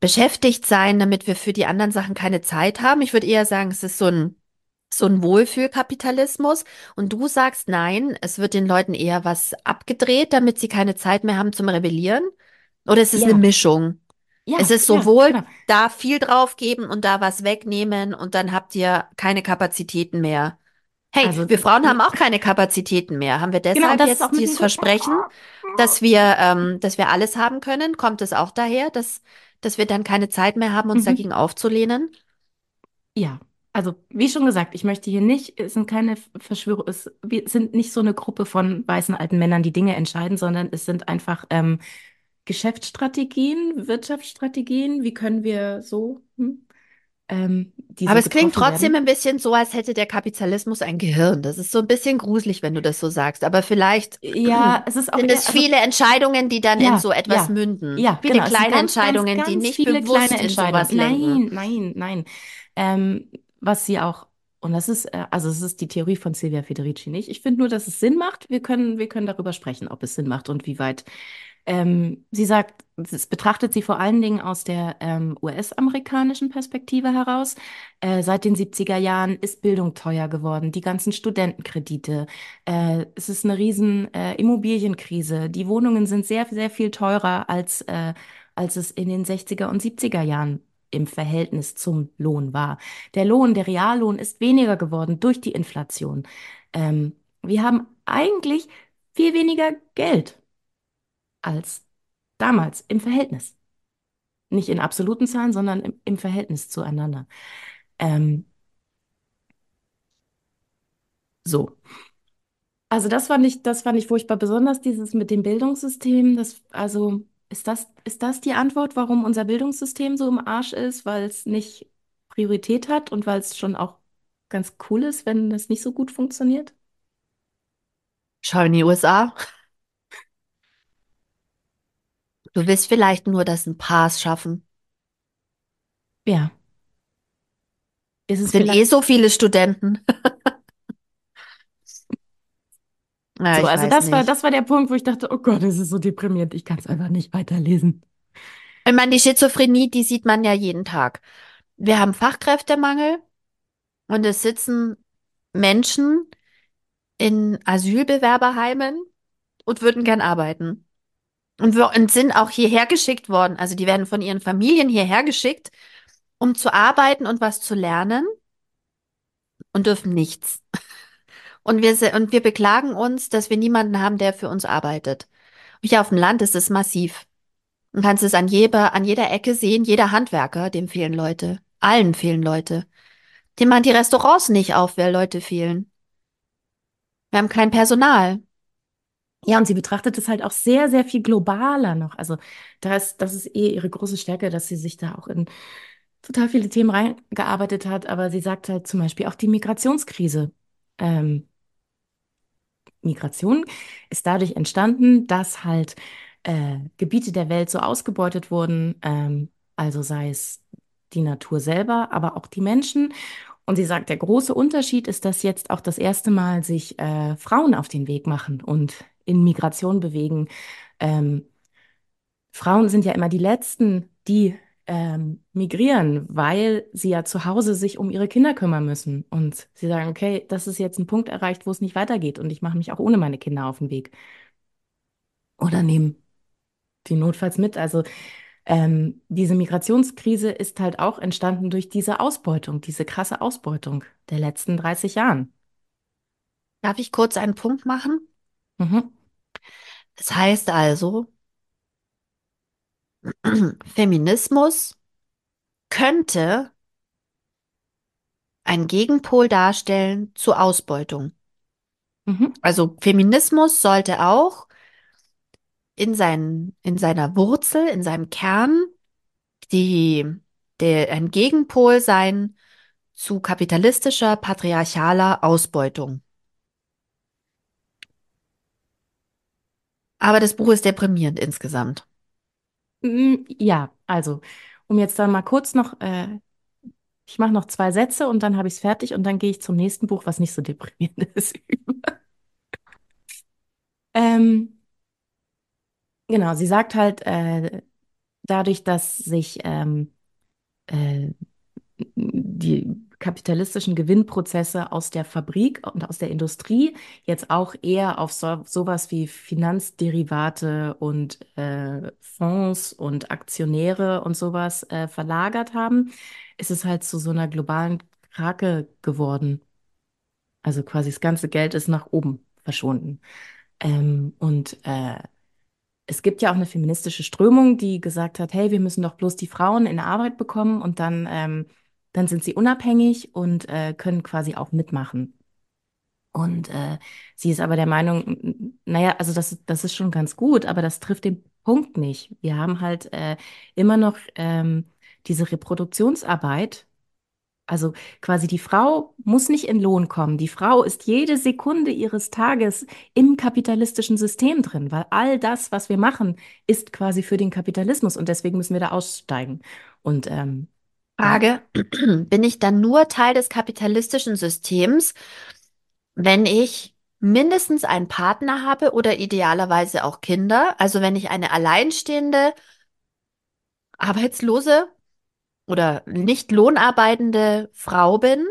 [SPEAKER 1] beschäftigt sein, damit wir für die anderen Sachen keine Zeit haben. Ich würde eher sagen, es ist so ein so ein Wohlfühlkapitalismus. Und du sagst, nein, es wird den Leuten eher was abgedreht, damit sie keine Zeit mehr haben zum Rebellieren? Oder ist es eine
[SPEAKER 2] Ja,
[SPEAKER 1] Mischung? Es
[SPEAKER 2] ja,
[SPEAKER 1] ist
[SPEAKER 2] ja,
[SPEAKER 1] sowohl
[SPEAKER 2] genau.
[SPEAKER 1] da viel draufgeben und da was wegnehmen und dann habt ihr keine Kapazitäten mehr. Hey,
[SPEAKER 2] Also,
[SPEAKER 1] wir Frauen haben auch keine Kapazitäten mehr. Haben wir
[SPEAKER 2] genau,
[SPEAKER 1] deshalb
[SPEAKER 2] ist auch
[SPEAKER 1] jetzt dieses. Versprechen, dass wir, ähm, dass wir alles haben können? Kommt es auch daher, dass, dass wir dann keine Zeit mehr haben, uns
[SPEAKER 2] Mhm.
[SPEAKER 1] dagegen aufzulehnen?
[SPEAKER 2] Ja, also wie schon gesagt, ich möchte hier nicht, es sind keine Verschwörung, es wir sind nicht so eine Gruppe von weißen alten Männern, die Dinge entscheiden, sondern es sind einfach ähm, Geschäftsstrategien, Wirtschaftsstrategien. Wie können wir so, hm, ähm, die
[SPEAKER 1] Aber es klingt trotzdem
[SPEAKER 2] werden?
[SPEAKER 1] ein bisschen so, als hätte der Kapitalismus ein Gehirn. Das ist so ein bisschen gruselig, wenn du das so sagst. Aber vielleicht
[SPEAKER 2] Ja, es ist auch
[SPEAKER 1] sind es
[SPEAKER 2] eher, also
[SPEAKER 1] viele Entscheidungen, die dann in
[SPEAKER 2] ja,
[SPEAKER 1] so etwas
[SPEAKER 2] ja,
[SPEAKER 1] münden.
[SPEAKER 2] ja,
[SPEAKER 1] Viele
[SPEAKER 2] genau. Es
[SPEAKER 1] kleine
[SPEAKER 2] ganz, ganz,
[SPEAKER 1] Entscheidungen, die
[SPEAKER 2] ganz
[SPEAKER 1] nicht
[SPEAKER 2] viele kleine
[SPEAKER 1] bewusst in sowas lenken.
[SPEAKER 2] Nein, nein, nein. Ähm, was sie auch, und das ist, äh, also es ist die Theorie von Silvia Federici nicht. Ich finde nur, dass es Sinn macht. Wir können, wir können darüber sprechen, ob es Sinn macht und wie weit. Ähm, sie sagt, es betrachtet sie vor allen Dingen aus der ähm, US-amerikanischen Perspektive heraus. Äh, seit den 70er Jahren ist Bildung teuer geworden, die ganzen Studentenkredite. Äh, es ist eine riesen äh, Immobilienkrise. Die Wohnungen sind sehr, sehr viel teurer als, äh, als es in den 60er und 70er Jahren im Verhältnis zum Lohn war. Der Lohn, der Reallohn ist weniger geworden durch die Inflation. Ähm, wir haben eigentlich viel weniger Geld als damals im Verhältnis. Nicht in absoluten Zahlen, sondern im, im Verhältnis zueinander. Ähm, so. Also das fand ich, das fand ich furchtbar, besonders dieses mit dem Bildungssystem. Das, also ist das, ist das die Antwort, warum unser Bildungssystem so im Arsch ist, weil es nicht Priorität hat und weil es schon auch ganz cool ist, wenn das nicht so gut funktioniert?
[SPEAKER 1] Schau in die USA. Du willst vielleicht nur, dass ein paar es schaffen.
[SPEAKER 2] Ja. Ist
[SPEAKER 1] Es sind eh so viele Studenten. Ja,
[SPEAKER 2] so? Also das war, das war der Punkt, wo ich dachte, oh Gott, es ist so deprimierend, ich kann es einfach nicht weiterlesen.
[SPEAKER 1] Ich meine, die Schizophrenie, die sieht man ja jeden Tag. Wir haben Fachkräftemangel und es sitzen Menschen in Asylbewerberheimen und würden gern arbeiten. Und, wir, und sind auch hierher geschickt worden. Also die werden von ihren Familien hierher geschickt, um zu arbeiten und was zu lernen und dürfen nichts. Und wir, und wir beklagen uns, dass wir niemanden haben, der für uns arbeitet. Hier auf dem Land ist es massiv. Du kannst es an jeder, an jeder Ecke sehen, jeder Handwerker, dem fehlen Leute. Allen fehlen Leute. Dem machen die Restaurants nicht auf, weil Leute fehlen. Wir haben kein Personal.
[SPEAKER 2] Ja, und sie betrachtet es halt auch sehr, sehr viel globaler noch. Also da ist, das ist eh ihre große Stärke, dass sie sich da auch in total viele Themen reingearbeitet hat. Aber sie sagt halt zum Beispiel auch die Migrationskrise. Ähm, Migration ist dadurch entstanden, dass halt äh, Gebiete der Welt so ausgebeutet wurden, ähm, also sei es die Natur selber, aber auch die Menschen. Und sie sagt, der große Unterschied ist, dass jetzt auch das erste Mal sich äh, Frauen auf den Weg machen und in Migration bewegen. Ähm, Frauen sind ja immer die Letzten, die ähm, migrieren, weil sie ja zu Hause sich um ihre Kinder kümmern müssen. Und sie sagen, okay, das ist jetzt ein Punkt erreicht, wo es nicht weitergeht und ich mache mich auch ohne meine Kinder auf den Weg. Oder nehmen die notfalls mit. Also ähm, diese Migrationskrise ist halt auch entstanden durch diese Ausbeutung, diese krasse Ausbeutung der letzten 30 Jahren.
[SPEAKER 1] Darf ich kurz einen Punkt machen?
[SPEAKER 2] Mhm.
[SPEAKER 1] Das heißt also, Feminismus könnte ein Gegenpol darstellen zur Ausbeutung.
[SPEAKER 2] Mhm.
[SPEAKER 1] Also Feminismus sollte auch in seinen, in seiner Wurzel, in seinem Kern, die, der, ein Gegenpol sein zu kapitalistischer, patriarchaler Ausbeutung. Aber das Buch ist deprimierend insgesamt.
[SPEAKER 2] Mm, Ja, also, um jetzt dann mal kurz noch äh, Ich mache noch zwei Sätze und dann habe ich es fertig und dann gehe ich zum nächsten Buch, was nicht so deprimierend ist. ähm, genau, sie sagt halt, äh, dadurch, dass sich ähm, äh, die kapitalistischen Gewinnprozesse aus der Fabrik und aus der Industrie jetzt auch eher auf so, sowas wie Finanzderivate und äh, Fonds und Aktionäre und sowas äh, verlagert haben, ist es halt zu so einer globalen Krake geworden. Also quasi das ganze Geld ist nach oben verschwunden. Ähm, und äh, es gibt ja auch eine feministische Strömung, die gesagt hat, hey, wir müssen doch bloß die Frauen in Arbeit bekommen und dann, ähm, dann sind sie unabhängig und äh, können quasi auch mitmachen. Und äh, sie ist aber der Meinung, naja, also das, das ist schon ganz gut, aber das trifft den Punkt nicht. Wir haben halt äh, immer noch ähm, diese Reproduktionsarbeit also quasi die Frau muss nicht in Lohn kommen. Die Frau ist jede Sekunde ihres Tages im kapitalistischen System drin, weil all das, was wir machen, ist quasi für den Kapitalismus und deswegen müssen wir da aussteigen. Und ähm,
[SPEAKER 1] Frage, bin ich dann nur Teil des kapitalistischen Systems, wenn ich mindestens einen Partner habe oder idealerweise auch Kinder? Also wenn ich eine alleinstehende, arbeitslose oder nicht lohnarbeitende Frau bin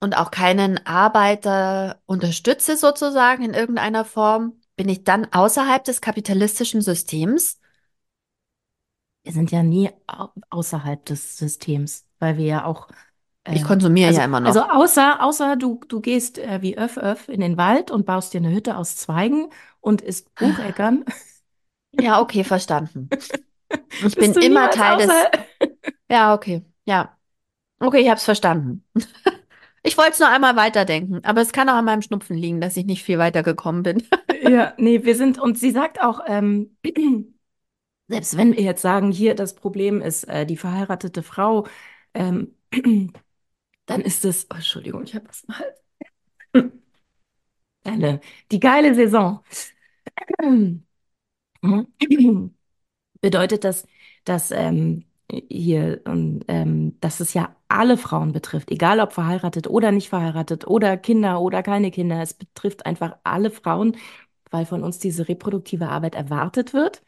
[SPEAKER 1] und auch keinen Arbeiter unterstütze sozusagen in irgendeiner Form, bin ich dann außerhalb des kapitalistischen Systems?
[SPEAKER 2] Wir sind ja nie au außerhalb des Systems, weil wir ja auch
[SPEAKER 1] Ich
[SPEAKER 2] äh,
[SPEAKER 1] konsumiere
[SPEAKER 2] also
[SPEAKER 1] ja immer
[SPEAKER 2] also
[SPEAKER 1] noch.
[SPEAKER 2] außer außer du du gehst äh, wie Öff Öff in den Wald und baust dir eine Hütte aus Zweigen und isst Bucheckern,
[SPEAKER 1] Ja, okay, verstanden. Ich bin immer Teil des. Ja, okay. Ja. Okay, ich hab's verstanden. Ich wollte es nur einmal weiterdenken, aber es kann auch an meinem Schnupfen liegen, dass ich nicht viel weiter gekommen bin.
[SPEAKER 2] Ja, nee, wir sind, und sie sagt auch, ähm, selbst wenn wir jetzt sagen, hier das Problem ist äh, die verheiratete Frau, ähm, dann ist es, oh, Entschuldigung, ich habe was im Hals. Eine, die geile Saison. Bedeutet das, dass ähm, hier, und, ähm, dass es ja alle Frauen betrifft, egal ob verheiratet oder nicht verheiratet oder Kinder oder keine Kinder. Es betrifft einfach alle Frauen, weil von uns diese reproduktive Arbeit erwartet wird.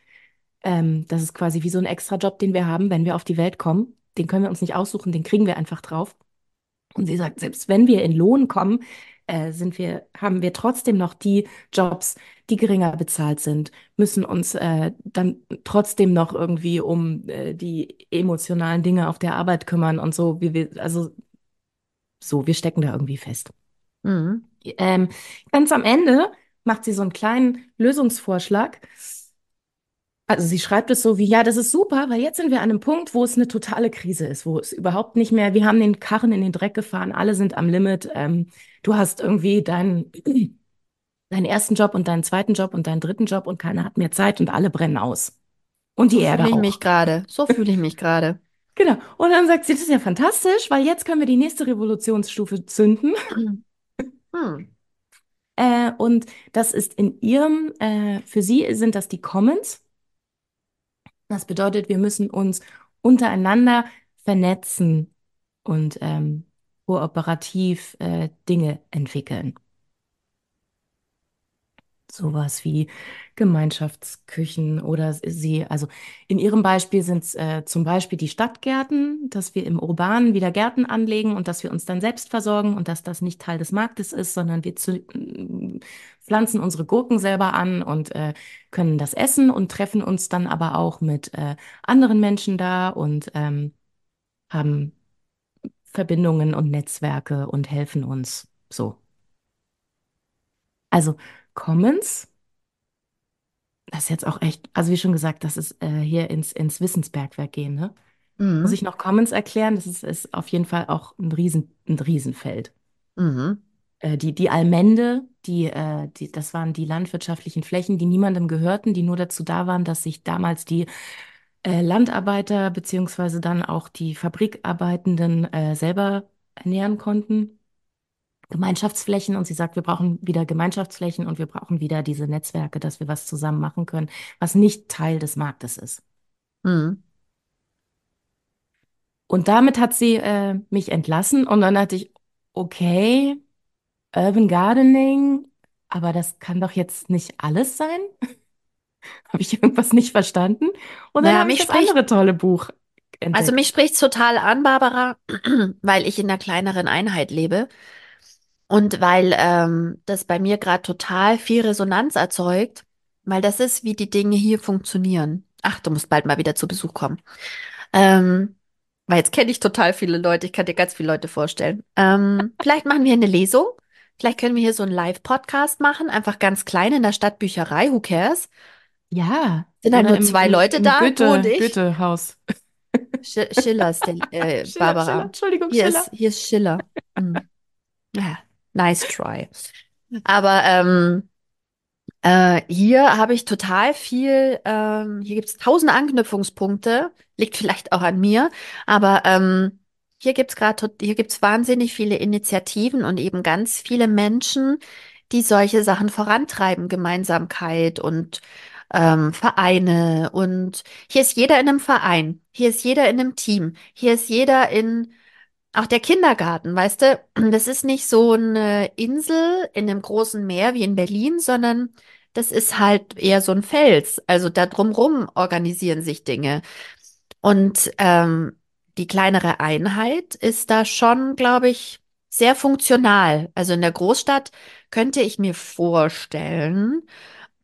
[SPEAKER 2] Ähm, das ist quasi wie so ein Extrajob, den wir haben, wenn wir auf die Welt kommen. Den können wir uns nicht aussuchen, den kriegen wir einfach drauf. Und sie sagt, selbst wenn wir in Lohn kommen, äh, sind wir, haben wir trotzdem noch die Jobs, die geringer bezahlt sind, müssen uns äh, dann trotzdem noch irgendwie um äh, die emotionalen Dinge auf der Arbeit kümmern und so, wie wir, also so, wir stecken da irgendwie fest.
[SPEAKER 1] Mhm.
[SPEAKER 2] Ähm, ganz am Ende macht sie so einen kleinen Lösungsvorschlag. Also sie schreibt es so wie, ja, das ist super, weil jetzt sind wir an einem Punkt, wo es eine totale Krise ist, wo es überhaupt nicht mehr, wir haben den Karren in den Dreck gefahren, alle sind am Limit. Ähm, du hast irgendwie deinen, deinen ersten Job und deinen zweiten Job und deinen dritten Job und keiner hat mehr Zeit und alle brennen aus. Und die
[SPEAKER 1] So fühle
[SPEAKER 2] Erde
[SPEAKER 1] ich mich gerade. So fühle ich mich gerade.
[SPEAKER 2] Genau. Und dann sagt sie, das ist ja fantastisch, weil jetzt können wir die nächste Revolutionsstufe zünden.
[SPEAKER 1] Hm.
[SPEAKER 2] Äh, und das ist in ihrem, äh, für sie sind das die Commons. Das bedeutet, wir müssen uns untereinander vernetzen und ähm, kooperativ äh, Dinge entwickeln. Sowas wie Gemeinschaftsküchen oder sie, also in ihrem Beispiel sind es äh, zum Beispiel die Stadtgärten, dass wir im Urbanen wieder Gärten anlegen und dass wir uns dann selbst versorgen und dass das nicht Teil des Marktes ist, sondern wir zu, äh, pflanzen unsere Gurken selber an und äh, können das essen und treffen uns dann aber auch mit äh, anderen Menschen da und ähm, haben Verbindungen und Netzwerke und helfen uns so. Also Commons. Das ist jetzt auch echt, also wie schon gesagt, das ist äh, hier ins, ins Wissensbergwerk gehen, ne? Muss ich
[SPEAKER 1] Mhm.
[SPEAKER 2] noch Commons erklären? Das ist, ist auf jeden Fall auch ein Riesen, ein Riesenfeld.
[SPEAKER 1] Mhm.
[SPEAKER 2] Äh, die, die Allmende, die, äh, die, das waren die landwirtschaftlichen Flächen, die niemandem gehörten, die nur dazu da waren, dass sich damals die äh, Landarbeiter beziehungsweise dann auch die Fabrikarbeitenden selber ernähren konnten. Gemeinschaftsflächen und sie sagt, wir brauchen wieder Gemeinschaftsflächen und wir brauchen wieder diese Netzwerke, dass wir was zusammen machen können, was nicht Teil des Marktes ist.
[SPEAKER 1] Mhm.
[SPEAKER 2] Und damit hat sie äh, mich entlassen und dann dachte ich, okay, Urban Gardening, aber das kann doch jetzt nicht alles sein. Habe ich irgendwas nicht verstanden? Und dann
[SPEAKER 1] Naja,
[SPEAKER 2] habe ich das
[SPEAKER 1] spricht,
[SPEAKER 2] andere tolle Buch
[SPEAKER 1] also mich
[SPEAKER 2] entdeckt.
[SPEAKER 1] spricht's total an, Barbara, weil ich in einer kleineren Einheit lebe und weil ähm, das bei mir gerade total viel Resonanz erzeugt, weil das ist, wie die Dinge hier funktionieren. Ach, du musst bald mal wieder zu Besuch kommen. Ähm, weil jetzt kenne ich total viele Leute, ich kann dir ganz viele Leute vorstellen. Ähm, vielleicht machen wir eine Lesung. Vielleicht können wir hier so einen Live-Podcast machen, einfach ganz klein in der Stadtbücherei, who cares?
[SPEAKER 2] Ja,
[SPEAKER 1] Sind halt nur
[SPEAKER 2] im,
[SPEAKER 1] zwei Leute
[SPEAKER 2] im
[SPEAKER 1] da, du und
[SPEAKER 2] Goethe,
[SPEAKER 1] ich.
[SPEAKER 2] Goethe-Haus.
[SPEAKER 1] Sch Schiller ist der, äh,
[SPEAKER 2] Schiller, Schiller,
[SPEAKER 1] Barbara.
[SPEAKER 2] Entschuldigung,
[SPEAKER 1] Hier
[SPEAKER 2] Schiller.
[SPEAKER 1] ist, hier ist Schiller. Hm. Ja, nice try. Aber ähm, Äh, hier habe ich total viel, ähm, hier gibt es tausend Anknüpfungspunkte, liegt vielleicht auch an mir, aber ähm, hier gibt es gerade, hier gibt es wahnsinnig viele Initiativen und eben ganz viele Menschen, die solche Sachen vorantreiben, Gemeinsamkeit und ähm, Vereine. Und hier ist jeder in einem Verein, hier ist jeder in einem Team, hier ist jeder in auch der Kindergarten, weißt du, das ist nicht so eine Insel in einem großen Meer wie in Berlin, sondern das ist halt eher so ein Fels. Also da drumrum organisieren sich Dinge. Und ähm, die kleinere Einheit ist da schon, glaube ich, sehr funktional. Also in der Großstadt könnte ich mir vorstellen,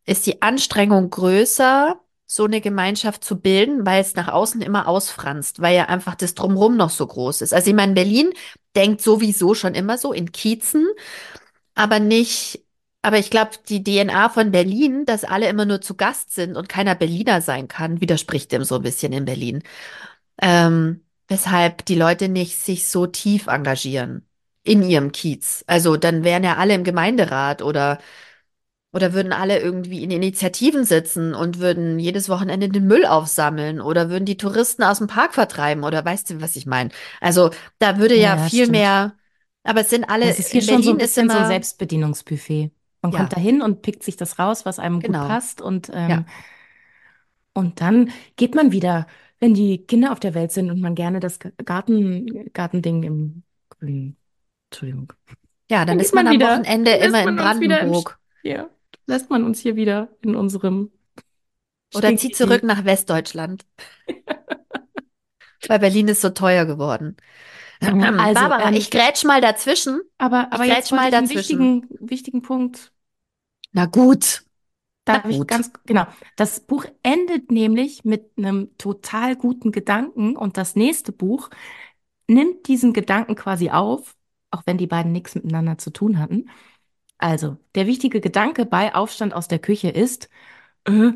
[SPEAKER 1] ist die Anstrengung größer, so eine Gemeinschaft zu bilden, weil es nach außen immer ausfranst, weil ja einfach das Drumherum noch so groß ist. Also ich meine, Berlin denkt sowieso schon immer so in Kiezen, aber nicht, aber ich glaube, die DNA von Berlin, dass alle immer nur zu Gast sind und keiner Berliner sein kann, widerspricht dem so ein bisschen in Berlin. Ähm, weshalb die Leute nicht sich so tief engagieren in ihrem Kiez. Also dann wären ja alle im Gemeinderat oder oder würden alle irgendwie in Initiativen sitzen und würden jedes Wochenende den Müll aufsammeln oder würden die Touristen aus dem Park vertreiben oder weißt du, was ich meine? Also da würde
[SPEAKER 2] Ja,
[SPEAKER 1] ja viel
[SPEAKER 2] stimmt.
[SPEAKER 1] mehr, aber es sind alle,
[SPEAKER 2] Das ist hier
[SPEAKER 1] in
[SPEAKER 2] schon so ein
[SPEAKER 1] Berlin ist
[SPEAKER 2] bisschen so ein
[SPEAKER 1] immer,
[SPEAKER 2] Selbstbedienungsbuffet. Man kommt
[SPEAKER 1] ja,
[SPEAKER 2] da hin und pickt sich das raus, was einem gut
[SPEAKER 1] genau,
[SPEAKER 2] passt und, ähm,
[SPEAKER 1] ja.
[SPEAKER 2] und dann geht man wieder, wenn die Kinder auf der Welt sind und man gerne das Garten, Gartending im Grün, Entschuldigung.
[SPEAKER 1] Ja, dann
[SPEAKER 2] Dann
[SPEAKER 1] ist man
[SPEAKER 2] man
[SPEAKER 1] am
[SPEAKER 2] wieder,
[SPEAKER 1] Wochenende
[SPEAKER 2] dann
[SPEAKER 1] immer in
[SPEAKER 2] im,
[SPEAKER 1] Brandenburg
[SPEAKER 2] ja, lässt man uns hier wieder in unserem
[SPEAKER 1] oder zieht zurück nach Westdeutschland, weil Berlin ist so teuer geworden.
[SPEAKER 2] Also,
[SPEAKER 1] Barbara,
[SPEAKER 2] ähm,
[SPEAKER 1] ich grätsch mal dazwischen.
[SPEAKER 2] aber,
[SPEAKER 1] Ich
[SPEAKER 2] aber jetzt
[SPEAKER 1] grätsch
[SPEAKER 2] wollte
[SPEAKER 1] mal
[SPEAKER 2] ich einen
[SPEAKER 1] dazwischen.
[SPEAKER 2] wichtigen, wichtigen Punkt
[SPEAKER 1] Na gut, na
[SPEAKER 2] Darf ich
[SPEAKER 1] gut.
[SPEAKER 2] ganz, genau. Das Buch endet nämlich mit einem total guten Gedanken und das nächste Buch nimmt diesen Gedanken quasi auf, auch wenn die beiden nichts miteinander zu tun hatten. Also, der wichtige Gedanke bei Aufstand aus der Küche ist, äh,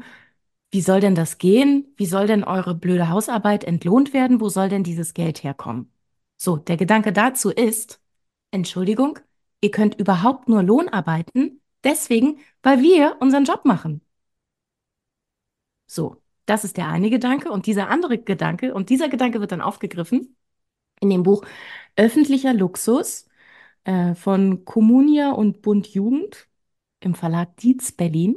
[SPEAKER 2] wie soll denn das gehen? Wie soll denn eure blöde Hausarbeit entlohnt werden? Wo soll denn dieses Geld herkommen? So, der Gedanke dazu ist, Entschuldigung, ihr könnt überhaupt nur Lohn arbeiten, deswegen, weil wir unseren Job machen. So, das ist der eine Gedanke und dieser andere Gedanke, und dieser Gedanke wird dann aufgegriffen in dem Buch Öffentlicher Luxus äh, von Communia und Bund Jugend im Verlag Dietz Berlin,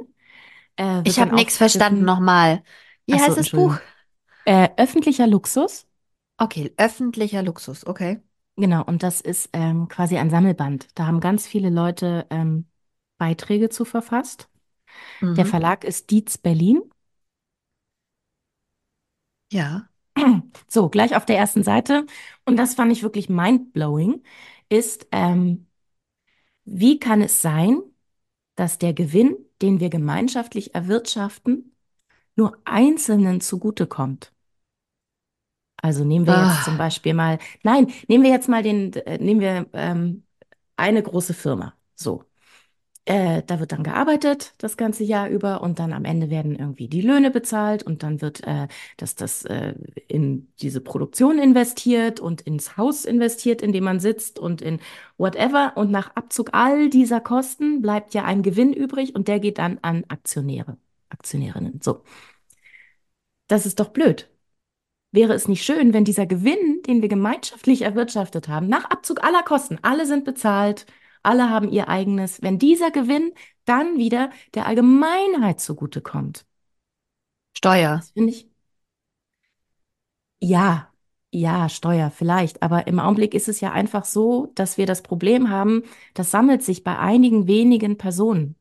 [SPEAKER 2] äh,
[SPEAKER 1] Ich habe nichts verstanden nochmal. Wie
[SPEAKER 2] Ach so,
[SPEAKER 1] heißt das Buch?
[SPEAKER 2] Äh, öffentlicher Luxus,
[SPEAKER 1] Okay, öffentlicher Luxus, okay.
[SPEAKER 2] genau, und das ist ähm, quasi ein Sammelband. Da haben ganz viele Leute ähm, Beiträge zu verfasst. Der
[SPEAKER 1] Mhm.
[SPEAKER 2] Verlag ist Dietz Berlin.
[SPEAKER 1] Ja.
[SPEAKER 2] So, gleich auf der ersten Seite, und das fand ich wirklich mindblowing, ist, ähm, wie kann es sein, dass der Gewinn, den wir gemeinschaftlich erwirtschaften, nur Einzelnen zugutekommt? Also nehmen wir jetzt zum
[SPEAKER 1] Ah,
[SPEAKER 2] Beispiel mal, nein, nehmen wir jetzt mal den, äh, nehmen wir ähm, eine große Firma. So. Äh, da wird dann gearbeitet das ganze Jahr über und dann am Ende werden irgendwie die Löhne bezahlt und dann wird äh, das, das äh, in diese Produktion investiert und ins Haus investiert, in dem man sitzt und in whatever. Und nach Abzug all dieser Kosten bleibt ja ein Gewinn übrig und der geht dann an Aktionäre, Aktionärinnen. So, das ist doch blöd. Wäre es nicht schön, wenn dieser Gewinn, den wir gemeinschaftlich erwirtschaftet haben, nach Abzug aller Kosten, alle sind bezahlt, alle haben ihr eigenes, wenn dieser Gewinn dann wieder der Allgemeinheit zugutekommt?
[SPEAKER 1] Steuer.
[SPEAKER 2] Das finde ich, ja, Ja, Steuer vielleicht, aber im Augenblick ist es ja einfach so, dass wir das Problem haben, das sammelt sich bei einigen wenigen Personen,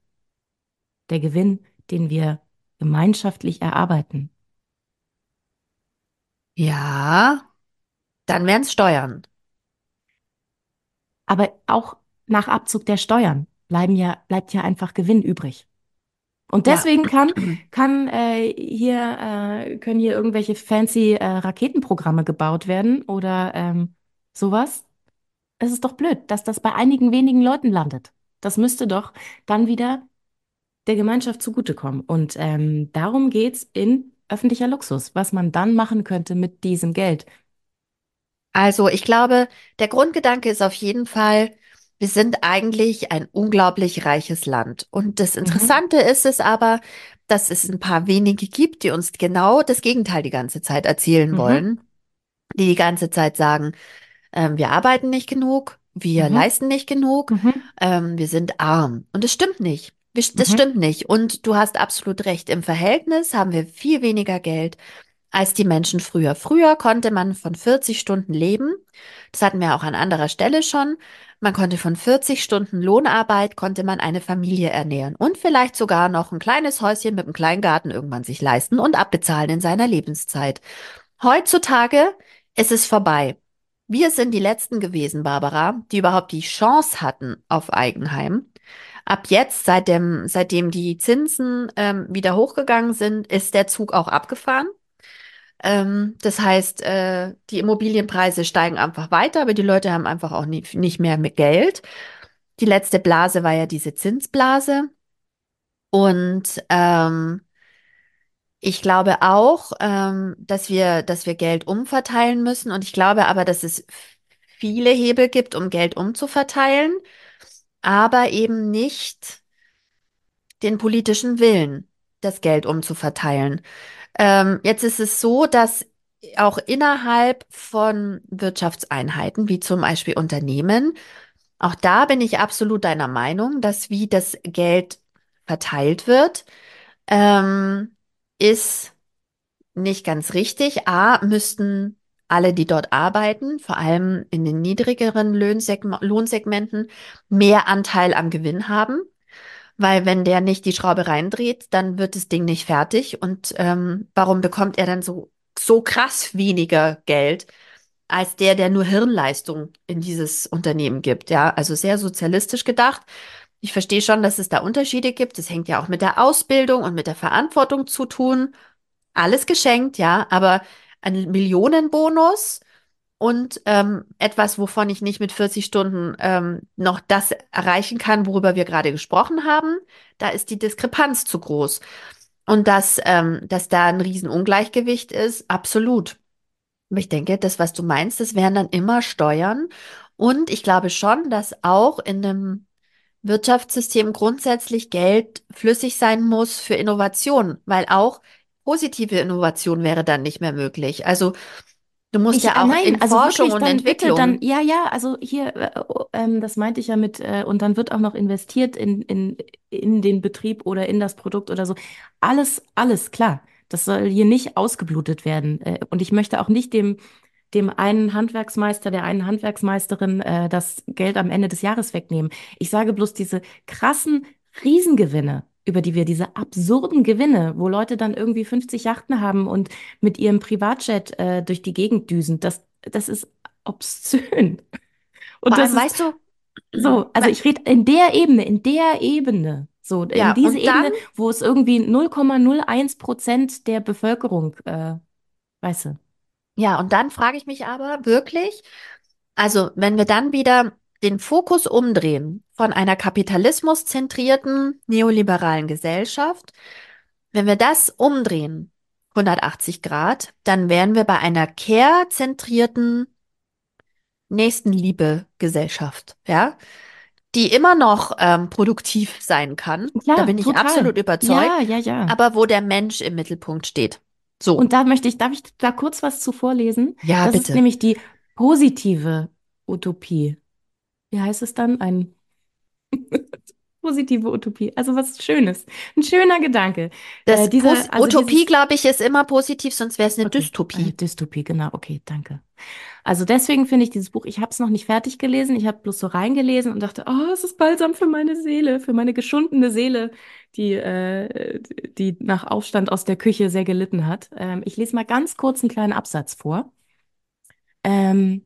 [SPEAKER 2] der Gewinn, den wir gemeinschaftlich erarbeiten.
[SPEAKER 1] Ja, dann wären es Steuern.
[SPEAKER 2] Aber auch nach Abzug der Steuern bleiben ja, bleibt ja einfach Gewinn übrig. Und
[SPEAKER 1] Ja.
[SPEAKER 2] deswegen kann, kann äh, hier, äh, können hier irgendwelche fancy äh, Raketenprogramme gebaut werden oder ähm, sowas. Es ist doch blöd, dass das bei einigen wenigen Leuten landet. Das müsste doch dann wieder der Gemeinschaft zugutekommen. Und ähm, darum geht's in öffentlicher Luxus, was man dann machen könnte mit diesem Geld.
[SPEAKER 1] Also ich glaube, der Grundgedanke ist auf jeden Fall, wir sind eigentlich ein unglaublich reiches Land. Und das
[SPEAKER 2] Mhm,
[SPEAKER 1] Interessante ist es aber, dass es ein paar wenige gibt, die uns genau das Gegenteil die ganze Zeit erzählen
[SPEAKER 2] mhm,
[SPEAKER 1] wollen, die die ganze Zeit sagen, ähm, wir arbeiten nicht genug, wir
[SPEAKER 2] mhm,
[SPEAKER 1] leisten nicht genug,
[SPEAKER 2] mhm,
[SPEAKER 1] ähm, wir sind arm. Und das stimmt nicht. Das
[SPEAKER 2] mhm,
[SPEAKER 1] stimmt nicht. Und du hast absolut recht. Im Verhältnis haben wir viel weniger Geld als die Menschen früher. Früher konnte man von 40 Stunden leben. Das hatten wir auch an anderer Stelle schon. Man konnte von 40 Stunden Lohnarbeit konnte man eine Familie ernähren und vielleicht sogar noch ein kleines Häuschen mit einem kleinen Garten irgendwann sich leisten und abbezahlen in seiner Lebenszeit. Heutzutage ist es vorbei. Wir sind die Letzten gewesen, Barbara, die überhaupt die Chance hatten auf Eigenheim. Ab jetzt, seit dem, seitdem die Zinsen ähm, wieder hochgegangen sind, ist der Zug auch abgefahren. Ähm, das heißt, äh, die Immobilienpreise steigen einfach weiter, aber die Leute haben einfach auch nie, nicht mehr mit Geld. Die letzte Blase war ja diese Zinsblase. Und ähm, ich glaube auch, ähm, dass wir, dass wir Geld umverteilen müssen. Und ich glaube aber, dass es viele Hebel gibt, um Geld umzuverteilen, aber eben nicht den politischen Willen, das Geld umzuverteilen. Ähm, jetzt ist es so, dass auch innerhalb von Wirtschaftseinheiten, wie zum Beispiel Unternehmen, auch da bin ich absolut deiner Meinung, dass wie das Geld verteilt wird, ähm, ist nicht ganz richtig. A, müssten alle, die dort arbeiten, vor allem in den niedrigeren Lohnsegm Lohnsegmenten, mehr Anteil am Gewinn haben. Weil wenn der nicht die Schraube reindreht, dann wird das Ding nicht fertig. Und ähm, warum bekommt er dann so, so krass weniger Geld als der, der nur Hirnleistung in dieses Unternehmen gibt? Ja, also sehr sozialistisch gedacht. Ich verstehe schon, dass es da Unterschiede gibt. Das hängt ja auch mit der Ausbildung und mit der Verantwortung zu tun. Alles geschenkt, ja, aber ein Millionenbonus und ähm, etwas, wovon ich nicht mit 40 Stunden ähm, noch das erreichen kann, worüber wir gerade gesprochen haben, da ist die Diskrepanz zu groß. Und dass, ähm, dass da ein Riesenungleichgewicht ist, absolut. Aber ich denke, das, was du meinst, das wären dann immer Steuern. Und ich glaube schon, dass auch in einem Wirtschaftssystem grundsätzlich Geld flüssig sein muss für Innovation, weil auch positive Innovation wäre dann nicht mehr möglich. Also du musst
[SPEAKER 2] Ich,
[SPEAKER 1] ja
[SPEAKER 2] äh,
[SPEAKER 1] auch
[SPEAKER 2] nein,
[SPEAKER 1] in
[SPEAKER 2] also
[SPEAKER 1] Forschung und
[SPEAKER 2] bitte dann,
[SPEAKER 1] Entwicklung
[SPEAKER 2] ja, ja, also hier, äh, ähm, das meinte ich ja mit, äh, und dann wird auch noch investiert in, in, in den Betrieb oder in das Produkt oder so. Alles, alles, klar. Das soll hier nicht ausgeblutet werden. Äh, und ich möchte auch nicht dem, dem einen Handwerksmeister, der einen Handwerksmeisterin, äh, das Geld am Ende des Jahres wegnehmen. Ich sage bloß diese krassen Riesengewinne, über die wir, diese absurden Gewinne, wo Leute dann irgendwie 50 Yachten haben und mit ihrem Privatjet äh, durch die Gegend düsen. Das, das ist obszön. Und
[SPEAKER 1] Vor
[SPEAKER 2] das
[SPEAKER 1] allem,
[SPEAKER 2] ist
[SPEAKER 1] weißt du,
[SPEAKER 2] so, also ich rede in der Ebene, in der Ebene, so, in
[SPEAKER 1] ja,
[SPEAKER 2] diese
[SPEAKER 1] und dann,
[SPEAKER 2] Ebene, wo es irgendwie 0,01 Prozent der Bevölkerung, äh, weißt du.
[SPEAKER 1] ja, und dann frage ich mich aber wirklich, also wenn wir dann wieder den Fokus umdrehen von einer kapitalismuszentrierten neoliberalen Gesellschaft, wenn wir das umdrehen, 180 Grad, dann wären wir bei einer care-zentrierten Nächstenliebe-Gesellschaft, ja, die immer noch ähm, produktiv sein kann. Da
[SPEAKER 2] Klar,
[SPEAKER 1] bin ich
[SPEAKER 2] total.
[SPEAKER 1] absolut überzeugt,
[SPEAKER 2] Ja, ja, ja.
[SPEAKER 1] aber wo der Mensch im Mittelpunkt steht. So,
[SPEAKER 2] Und da möchte ich, darf ich da kurz was zu vorlesen?
[SPEAKER 1] ja,
[SPEAKER 2] Das ist
[SPEAKER 1] bitte.
[SPEAKER 2] nämlich die positive Utopie. Wie heißt es dann? Ein Positive Utopie. Also was Schönes. Ein schöner Gedanke. Äh,
[SPEAKER 1] Das Pos
[SPEAKER 2] dieser, also
[SPEAKER 1] Utopie, glaube ich, ist immer positiv, sonst wäre es eine
[SPEAKER 2] okay, äh,
[SPEAKER 1] Dystopie.
[SPEAKER 2] Dystopie, genau, okay, danke. Also deswegen finde ich dieses Buch, ich habe es noch nicht fertig gelesen, ich habe bloß so reingelesen und dachte, oh, es ist balsam für meine Seele, für meine geschundene Seele, die, äh, die nach Aufstand aus der Küche sehr gelitten hat. Ähm, ich lese mal ganz kurz einen kleinen Absatz vor. Ähm,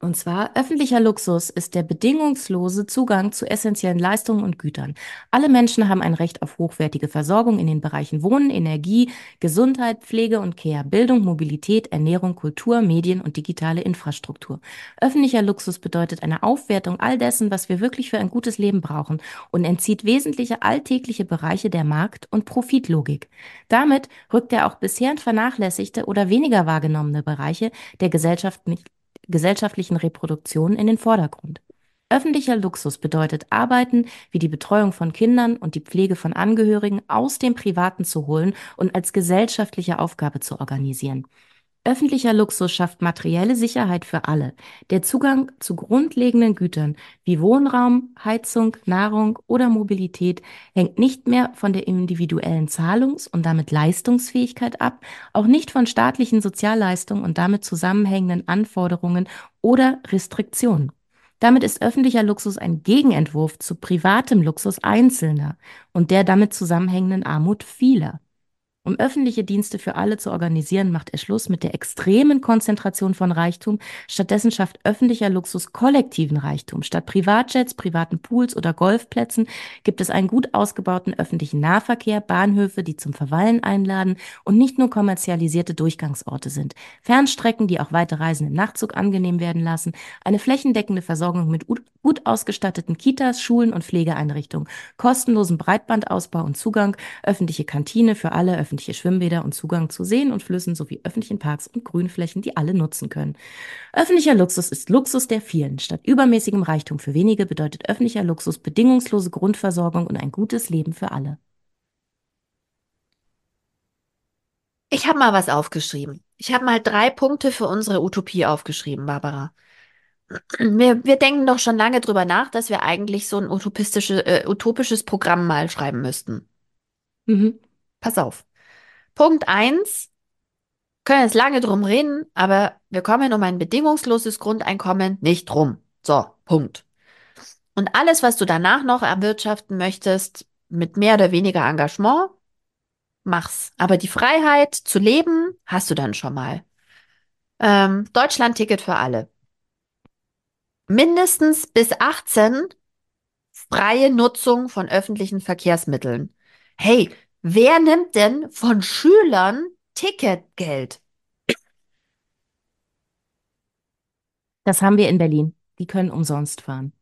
[SPEAKER 2] und zwar, öffentlicher Luxus ist der bedingungslose Zugang zu essentiellen Leistungen und Gütern. Alle Menschen haben ein Recht auf hochwertige Versorgung in den Bereichen Wohnen, Energie, Gesundheit, Pflege und Care, Bildung, Mobilität, Ernährung, Kultur, Medien und digitale Infrastruktur. Öffentlicher Luxus bedeutet eine Aufwertung all dessen, was wir wirklich für ein gutes Leben brauchen und entzieht wesentliche alltägliche Bereiche der Markt- und Profitlogik. Damit rückt er auch bisher vernachlässigte oder weniger wahrgenommene Bereiche der Gesellschaft nicht gesellschaftlichen Reproduktion in den Vordergrund. Öffentlicher Luxus bedeutet Arbeiten wie die Betreuung von Kindern und die Pflege von Angehörigen aus dem Privaten zu holen und als gesellschaftliche Aufgabe zu organisieren. Öffentlicher Luxus schafft materielle Sicherheit für alle. Der Zugang zu grundlegenden Gütern wie Wohnraum, Heizung, Nahrung oder Mobilität hängt nicht mehr von der individuellen Zahlungs- und damit Leistungsfähigkeit ab, auch nicht von staatlichen Sozialleistungen und damit zusammenhängenden Anforderungen oder Restriktionen. Damit ist öffentlicher Luxus ein Gegenentwurf zu privatem Luxus Einzelner und der damit zusammenhängenden Armut vieler. Um öffentliche Dienste für alle zu organisieren, macht er Schluss mit der extremen Konzentration von Reichtum. Stattdessen schafft öffentlicher Luxus kollektiven Reichtum. Statt Privatjets, privaten Pools oder Golfplätzen gibt es einen gut ausgebauten öffentlichen Nahverkehr, Bahnhöfe, die zum Verweilen einladen und nicht nur kommerzialisierte Durchgangsorte sind. Fernstrecken, die auch weite Reisen im Nachtzug angenehm werden lassen. Eine flächendeckende Versorgung mit gut ausgestatteten Kitas, Schulen und Pflegeeinrichtungen, kostenlosen Breitbandausbau und Zugang, öffentliche Kantine für alle, öffentliche Schwimmbäder und Zugang zu Seen und Flüssen sowie öffentlichen Parks und Grünflächen, die alle nutzen können. Öffentlicher Luxus ist Luxus der vielen. Statt übermäßigem Reichtum für wenige bedeutet öffentlicher Luxus bedingungslose Grundversorgung und ein gutes Leben für alle.
[SPEAKER 1] Ich habe mal was aufgeschrieben. Ich habe mal drei Punkte für unsere Utopie aufgeschrieben, Barbara. Wir, wir denken doch schon lange drüber nach, dass wir eigentlich so ein utopistische, äh, utopisches Programm mal schreiben müssten.
[SPEAKER 2] Mhm.
[SPEAKER 1] Pass auf. Punkt eins, können jetzt lange drum reden, aber wir kommen um ein bedingungsloses Grundeinkommen nicht drum. So, Punkt. Und alles, was du danach noch erwirtschaften möchtest, mit mehr oder weniger Engagement, mach's. Aber die Freiheit zu leben, hast du dann schon mal. Ähm, Deutschland-Ticket für alle. Mindestens bis 18 freie Nutzung von öffentlichen Verkehrsmitteln. Hey, wer nimmt denn von Schülern Ticketgeld?
[SPEAKER 2] Das haben wir in Berlin. Die können umsonst fahren.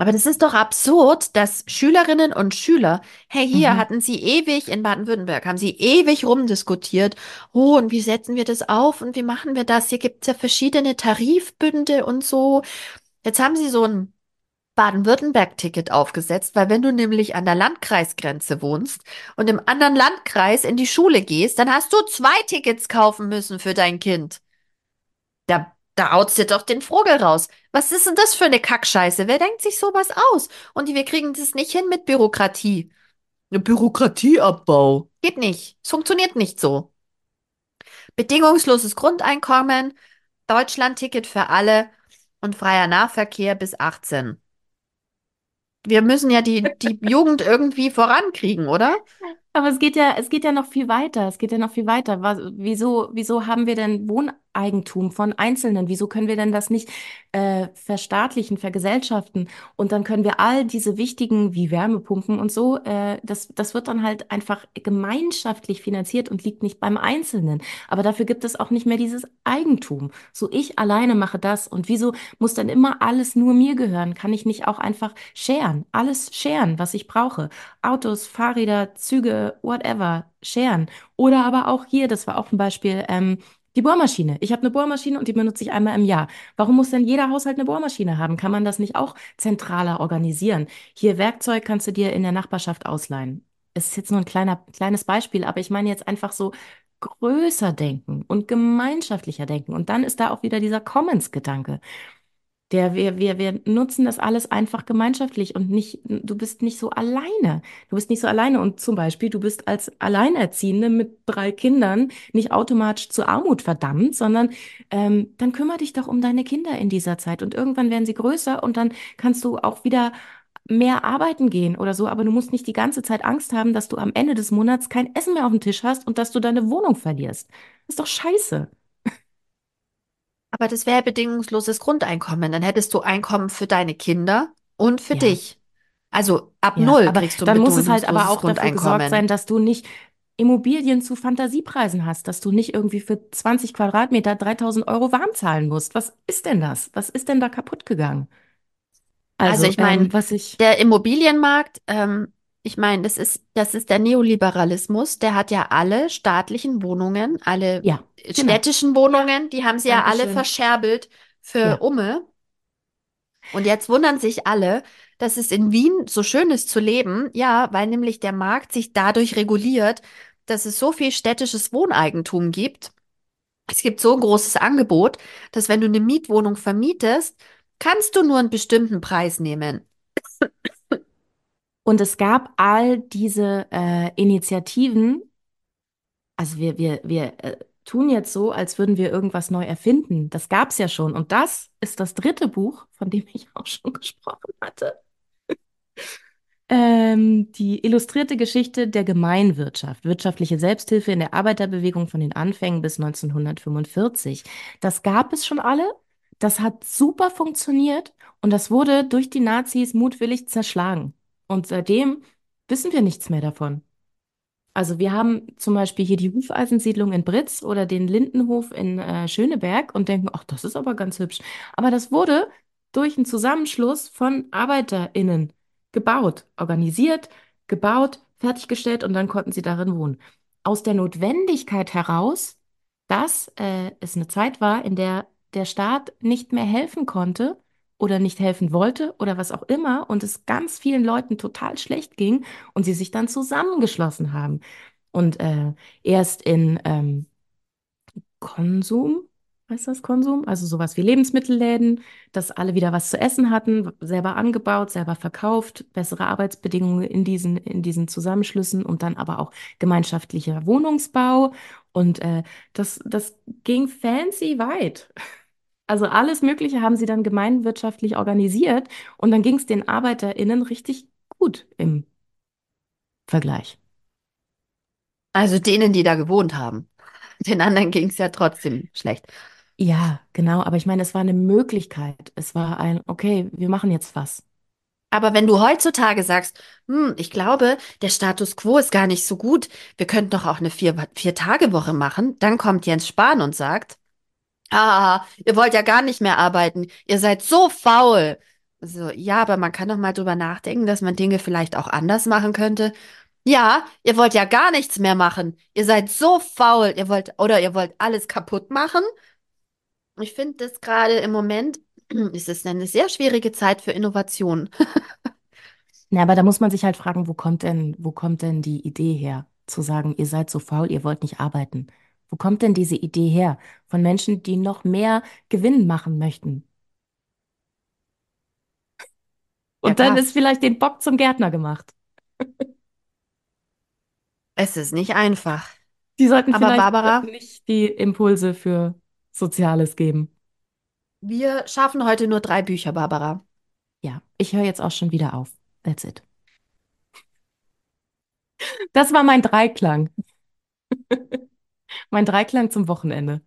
[SPEAKER 1] Aber das ist doch absurd, dass Schülerinnen und Schüler, hey, hier
[SPEAKER 2] Mhm.
[SPEAKER 1] hatten sie ewig in Baden-Württemberg, haben sie ewig rumdiskutiert. Oh, und wie setzen wir das auf und wie machen wir das? Hier gibt's ja verschiedene Tarifbünde und so. Jetzt haben sie so ein Baden-Württemberg-Ticket aufgesetzt, weil wenn du nämlich an der Landkreisgrenze wohnst und im anderen Landkreis in die Schule gehst, dann hast du zwei Tickets kaufen müssen für dein Kind. Da, da haut's dir doch den Vogel raus. Was ist denn das für eine Kackscheiße? Wer denkt sich sowas aus? Und wir kriegen das nicht hin mit Bürokratie. Bürokratieabbau. Geht nicht. Es funktioniert nicht so. Bedingungsloses Grundeinkommen, Deutschlandticket für alle und freier Nahverkehr bis 18. Wir müssen ja die, die Jugend irgendwie vorankriegen, oder?
[SPEAKER 2] Aber es geht ja, es geht ja noch viel weiter. Es geht ja noch viel weiter. Was, wieso, wieso haben wir denn Wohneigentum von Einzelnen? Wieso können wir denn das nicht äh, verstaatlichen, vergesellschaften? Und dann können wir all diese wichtigen, wie Wärmepumpen und so, äh, das, das wird dann halt einfach gemeinschaftlich finanziert und liegt nicht beim Einzelnen. Aber dafür gibt es auch nicht mehr dieses Eigentum. So ich alleine mache das. Und wieso muss dann immer alles nur mir gehören? Kann ich nicht auch einfach scheren? Alles scheren, was ich brauche? Autos, Fahrräder, Züge, whatever, scheren. Oder aber auch hier, das war auch ein Beispiel, ähm, die Bohrmaschine. Ich habe eine Bohrmaschine und die benutze ich einmal im Jahr. Warum muss denn jeder Haushalt eine Bohrmaschine haben? Kann man das nicht auch zentraler organisieren? Hier Werkzeug kannst du dir in der Nachbarschaft ausleihen. Es ist jetzt nur ein kleiner, kleines Beispiel, aber ich meine jetzt einfach so größer denken und gemeinschaftlicher denken. Und dann ist da auch wieder dieser Commons-Gedanke. Der, wir, wir, wir nutzen das alles einfach gemeinschaftlich und nicht, du bist nicht so alleine. Du bist nicht so alleine. Und zum Beispiel, du bist als Alleinerziehende mit drei Kindern nicht automatisch zur Armut verdammt, sondern ähm, dann kümmere dich doch um deine Kinder in dieser Zeit. Und irgendwann werden sie größer und dann kannst du auch wieder mehr arbeiten gehen oder so. Aber du musst nicht die ganze Zeit Angst haben, dass du am Ende des Monats kein Essen mehr auf dem Tisch hast und dass du deine Wohnung verlierst. Das ist doch scheiße.
[SPEAKER 1] Aber das wäre bedingungsloses Grundeinkommen. Dann hättest du Einkommen für deine Kinder und für
[SPEAKER 2] Ja.
[SPEAKER 1] dich. Also ab
[SPEAKER 2] Ja,
[SPEAKER 1] null
[SPEAKER 2] aber
[SPEAKER 1] kriegst du ein
[SPEAKER 2] dann muss es halt aber
[SPEAKER 1] bedingungsloses
[SPEAKER 2] auch dafür gesorgt sein,
[SPEAKER 1] Grundeinkommen.
[SPEAKER 2] dass du nicht Immobilien zu Fantasiepreisen hast, dass du nicht irgendwie für 20 Quadratmeter 3000 Euro warm zahlen musst. Was ist denn das? Was ist denn da kaputt gegangen?
[SPEAKER 1] Also
[SPEAKER 2] Also,
[SPEAKER 1] ich meine,
[SPEAKER 2] ähm, was ich,
[SPEAKER 1] der Immobilienmarkt, ähm, ich meine, das ist, das ist der Neoliberalismus, der hat ja alle staatlichen Wohnungen, alle
[SPEAKER 2] ja, genau.
[SPEAKER 1] städtischen Wohnungen, die haben sie ja alle
[SPEAKER 2] Dankeschön.
[SPEAKER 1] verscherbelt für
[SPEAKER 2] Ja.
[SPEAKER 1] Umme. Und jetzt wundern sich alle, dass es in Wien so schön ist zu leben. Ja, weil nämlich der Markt sich dadurch reguliert, dass es so viel städtisches Wohneigentum gibt. Es gibt so ein großes Angebot, dass wenn du eine Mietwohnung vermietest, kannst du nur einen bestimmten Preis nehmen.
[SPEAKER 2] Und es gab all diese äh, Initiativen, also wir, wir, wir äh, tun jetzt so, als würden wir irgendwas neu erfinden. Das gab es ja schon. Und das ist das dritte Buch, von dem ich auch schon gesprochen hatte. Ähm, die illustrierte Geschichte der Gemeinwirtschaft, wirtschaftliche Selbsthilfe in der Arbeiterbewegung von den Anfängen bis 1945. Das gab es schon alle. Das hat super funktioniert und das wurde durch die Nazis mutwillig zerschlagen. Und seitdem wissen wir nichts mehr davon. Also wir haben zum Beispiel hier die Hufeisensiedlung in Britz oder den Lindenhof in äh, Schöneberg und denken, ach, das ist aber ganz hübsch. Aber das wurde durch einen Zusammenschluss von ArbeiterInnen gebaut, organisiert, gebaut, fertiggestellt und dann konnten sie darin wohnen. Aus der Notwendigkeit heraus, dass äh, es eine Zeit war, in der der Staat nicht mehr helfen konnte oder nicht helfen wollte oder was auch immer und es ganz vielen Leuten total schlecht ging und sie sich dann zusammengeschlossen haben. Und äh, erst in ähm, Konsum, heißt das Konsum? Also sowas wie Lebensmittelläden, dass alle wieder was zu essen hatten, selber angebaut, selber verkauft, bessere Arbeitsbedingungen in diesen, in diesen Zusammenschlüssen und dann aber auch gemeinschaftlicher Wohnungsbau. Und äh, das, das ging fancy weit. Also alles Mögliche haben sie dann gemeinwirtschaftlich organisiert und dann ging es den ArbeiterInnen richtig gut im Vergleich.
[SPEAKER 1] Also denen, die da gewohnt haben. Den anderen ging es ja trotzdem schlecht.
[SPEAKER 2] Ja, genau, aber ich meine, es war eine Möglichkeit. Es war ein, okay, wir machen jetzt was.
[SPEAKER 1] Aber wenn du heutzutage sagst, hm, ich glaube, der Status quo ist gar nicht so gut, wir könnten doch auch eine vier, Vier-Tage-Woche machen, dann kommt Jens Spahn und sagt, ah, ihr wollt ja gar nicht mehr arbeiten, ihr seid so faul. So, ja, aber man kann doch mal drüber nachdenken, dass man Dinge vielleicht auch anders machen könnte. Ja, ihr wollt ja gar nichts mehr machen. Ihr seid so faul, ihr wollt oder ihr wollt alles kaputt machen. Ich finde das gerade im Moment ist es eine sehr schwierige Zeit für Innovation.
[SPEAKER 2] Ja, aber da muss man sich halt fragen, wo kommt denn, wo kommt denn die Idee her, zu sagen, ihr seid so faul, ihr wollt nicht arbeiten? Wo kommt denn diese Idee her von Menschen, die noch mehr Gewinn machen möchten?
[SPEAKER 1] Ja,
[SPEAKER 2] Und dann ist vielleicht den Bock zum Gärtner gemacht.
[SPEAKER 1] Es ist nicht einfach.
[SPEAKER 2] Die sollten
[SPEAKER 1] Aber
[SPEAKER 2] vielleicht
[SPEAKER 1] Barbara,
[SPEAKER 2] nicht die Impulse für Soziales geben.
[SPEAKER 1] wir schaffen heute nur drei Bücher, Barbara.
[SPEAKER 2] Ja, ich höre jetzt auch schon wieder auf. That's it. Das war mein Dreiklang. Mein Dreiklang zum Wochenende.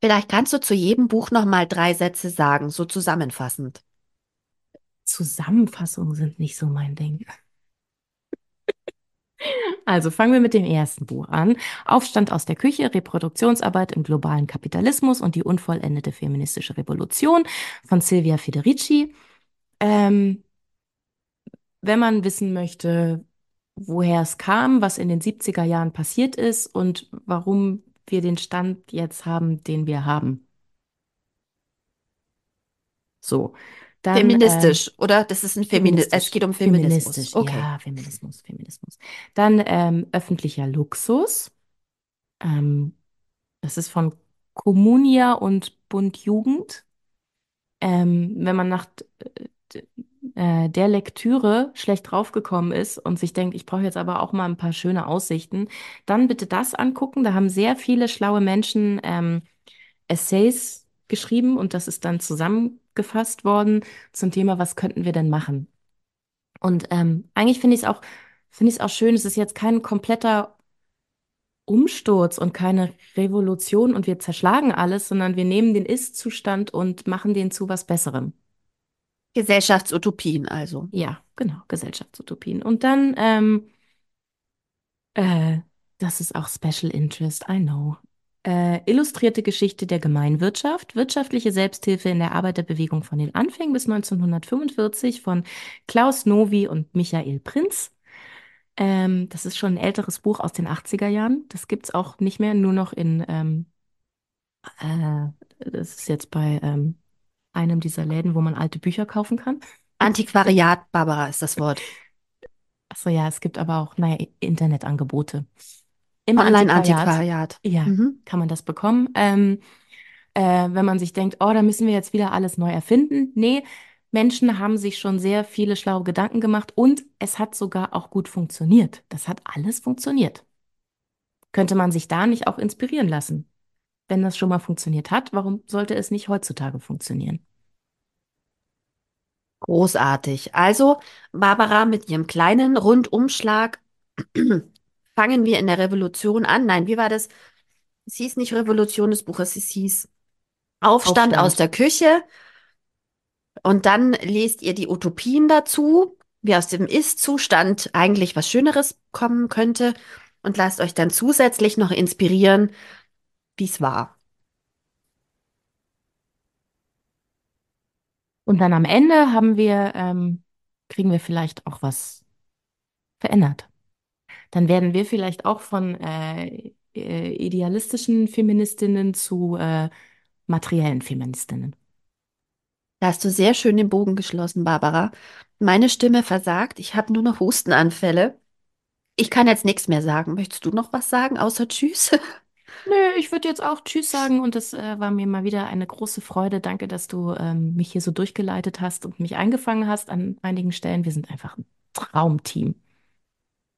[SPEAKER 1] Vielleicht kannst du zu jedem Buch noch mal drei Sätze sagen, so zusammenfassend.
[SPEAKER 2] Zusammenfassungen sind nicht so mein Ding. Also fangen wir mit dem ersten Buch an. Aufstand aus der Küche, Reproduktionsarbeit im globalen Kapitalismus und die unvollendete feministische Revolution von Silvia Federici. Ähm, wenn man wissen möchte, woher es kam, was in den 70er Jahren passiert ist und warum wir den Stand jetzt haben, den wir haben. So, dann
[SPEAKER 1] Feministisch, oder? Das ist ein Femini es
[SPEAKER 2] feministisch.
[SPEAKER 1] geht um Feminismus.
[SPEAKER 2] Feministisch,
[SPEAKER 1] Okay.
[SPEAKER 2] ja, Feminismus, Feminismus. Dann ähm, öffentlicher Luxus. Ähm, das ist von Comunia und Bund Jugend. ähm, wenn man nach äh, der Lektüre schlecht draufgekommen ist und sich denkt, ich brauche jetzt aber auch mal ein paar schöne Aussichten, dann bitte das angucken. Da haben sehr viele schlaue Menschen ähm, Essays geschrieben und das ist dann zusammengefasst worden zum Thema, was könnten wir denn machen? Und ähm, eigentlich finde ich es auch, finde ich es auch schön, es ist jetzt kein kompletter Umsturz und keine Revolution und wir zerschlagen alles, sondern wir nehmen den Ist-Zustand und machen den zu was Besserem.
[SPEAKER 1] Gesellschaftsutopien also.
[SPEAKER 2] Ja, genau, Gesellschaftsutopien. Und dann, ähm, äh, das ist auch Special Interest, I know. Äh, illustrierte Geschichte der Gemeinwirtschaft, wirtschaftliche Selbsthilfe in der Arbeiterbewegung von den Anfängen bis 1945 von Klaus Novi und Michael Prinz. Ähm, das ist schon ein älteres Buch aus den 80er Jahren. Das gibt es auch nicht mehr, nur noch in, ähm, äh, das ist jetzt bei ähm, einem dieser Läden, wo man alte Bücher kaufen kann.
[SPEAKER 1] Antiquariat, Barbara ist das Wort.
[SPEAKER 2] Achso, ja, es gibt aber auch, naja, Internetangebote. Im
[SPEAKER 1] Online-Antiquariat.
[SPEAKER 2] Ja,
[SPEAKER 1] Mhm.
[SPEAKER 2] kann man das bekommen. Ähm, äh, wenn man sich denkt, oh, da müssen wir jetzt wieder alles neu erfinden. Nee, Menschen haben sich schon sehr viele schlaue Gedanken gemacht und es hat sogar auch gut funktioniert. Das hat alles funktioniert. Könnte man sich da nicht auch inspirieren lassen? Wenn das schon mal funktioniert hat, warum sollte es nicht heutzutage funktionieren?
[SPEAKER 1] Großartig. Also, Barbara mit ihrem kleinen Rundumschlag fangen wir in der Revolution an. Nein, wie war das? Es hieß nicht Revolution des Buches, es hieß Aufstand,
[SPEAKER 2] Aufstand.
[SPEAKER 1] aus der Küche. Und dann lest ihr die Utopien dazu, wie aus dem Ist-Zustand eigentlich was Schöneres kommen könnte. Und lasst euch dann zusätzlich noch inspirieren, wie es war.
[SPEAKER 2] Und dann am Ende haben wir, ähm, kriegen wir vielleicht auch was verändert. Dann werden wir vielleicht auch von äh, äh, idealistischen Feministinnen zu äh, materiellen Feministinnen.
[SPEAKER 1] Da hast du sehr schön den Bogen geschlossen, Barbara. Meine Stimme versagt. Ich habe nur noch Hustenanfälle. Ich kann jetzt nichts mehr sagen. Möchtest du noch was sagen, außer Tschüss?
[SPEAKER 2] Nö, ich würde jetzt auch Tschüss sagen und es äh, war mir mal wieder eine große Freude. Danke, dass du ähm, mich hier so durchgeleitet hast und mich eingefangen hast an einigen Stellen. Wir sind einfach ein Traumteam.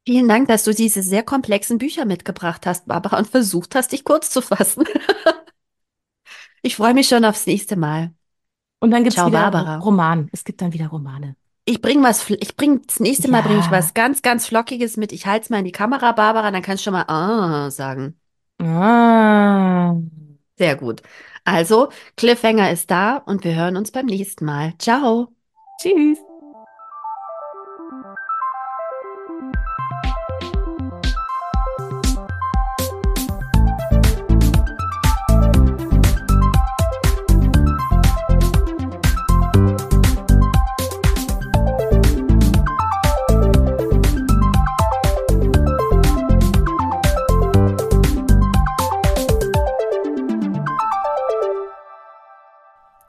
[SPEAKER 1] Vielen Dank, dass du diese sehr komplexen Bücher mitgebracht hast, Barbara, und versucht hast, dich kurz zu fassen. Ich freue mich schon aufs nächste Mal.
[SPEAKER 2] Und dann gibt's
[SPEAKER 1] Ciao,
[SPEAKER 2] wieder
[SPEAKER 1] Barbara.
[SPEAKER 2] Roman. Es gibt dann wieder Romane.
[SPEAKER 1] Ich bring was, fl- ich bring, das nächste Mal bringe ich
[SPEAKER 2] Ja.
[SPEAKER 1] was ganz, ganz Flockiges mit. Ich halte es mal in die Kamera, Barbara, dann kannst du schon mal ah sagen.
[SPEAKER 2] Ah.
[SPEAKER 1] Sehr gut. Also, Cliffhanger ist da und wir hören uns beim nächsten Mal. Ciao.
[SPEAKER 2] Tschüss.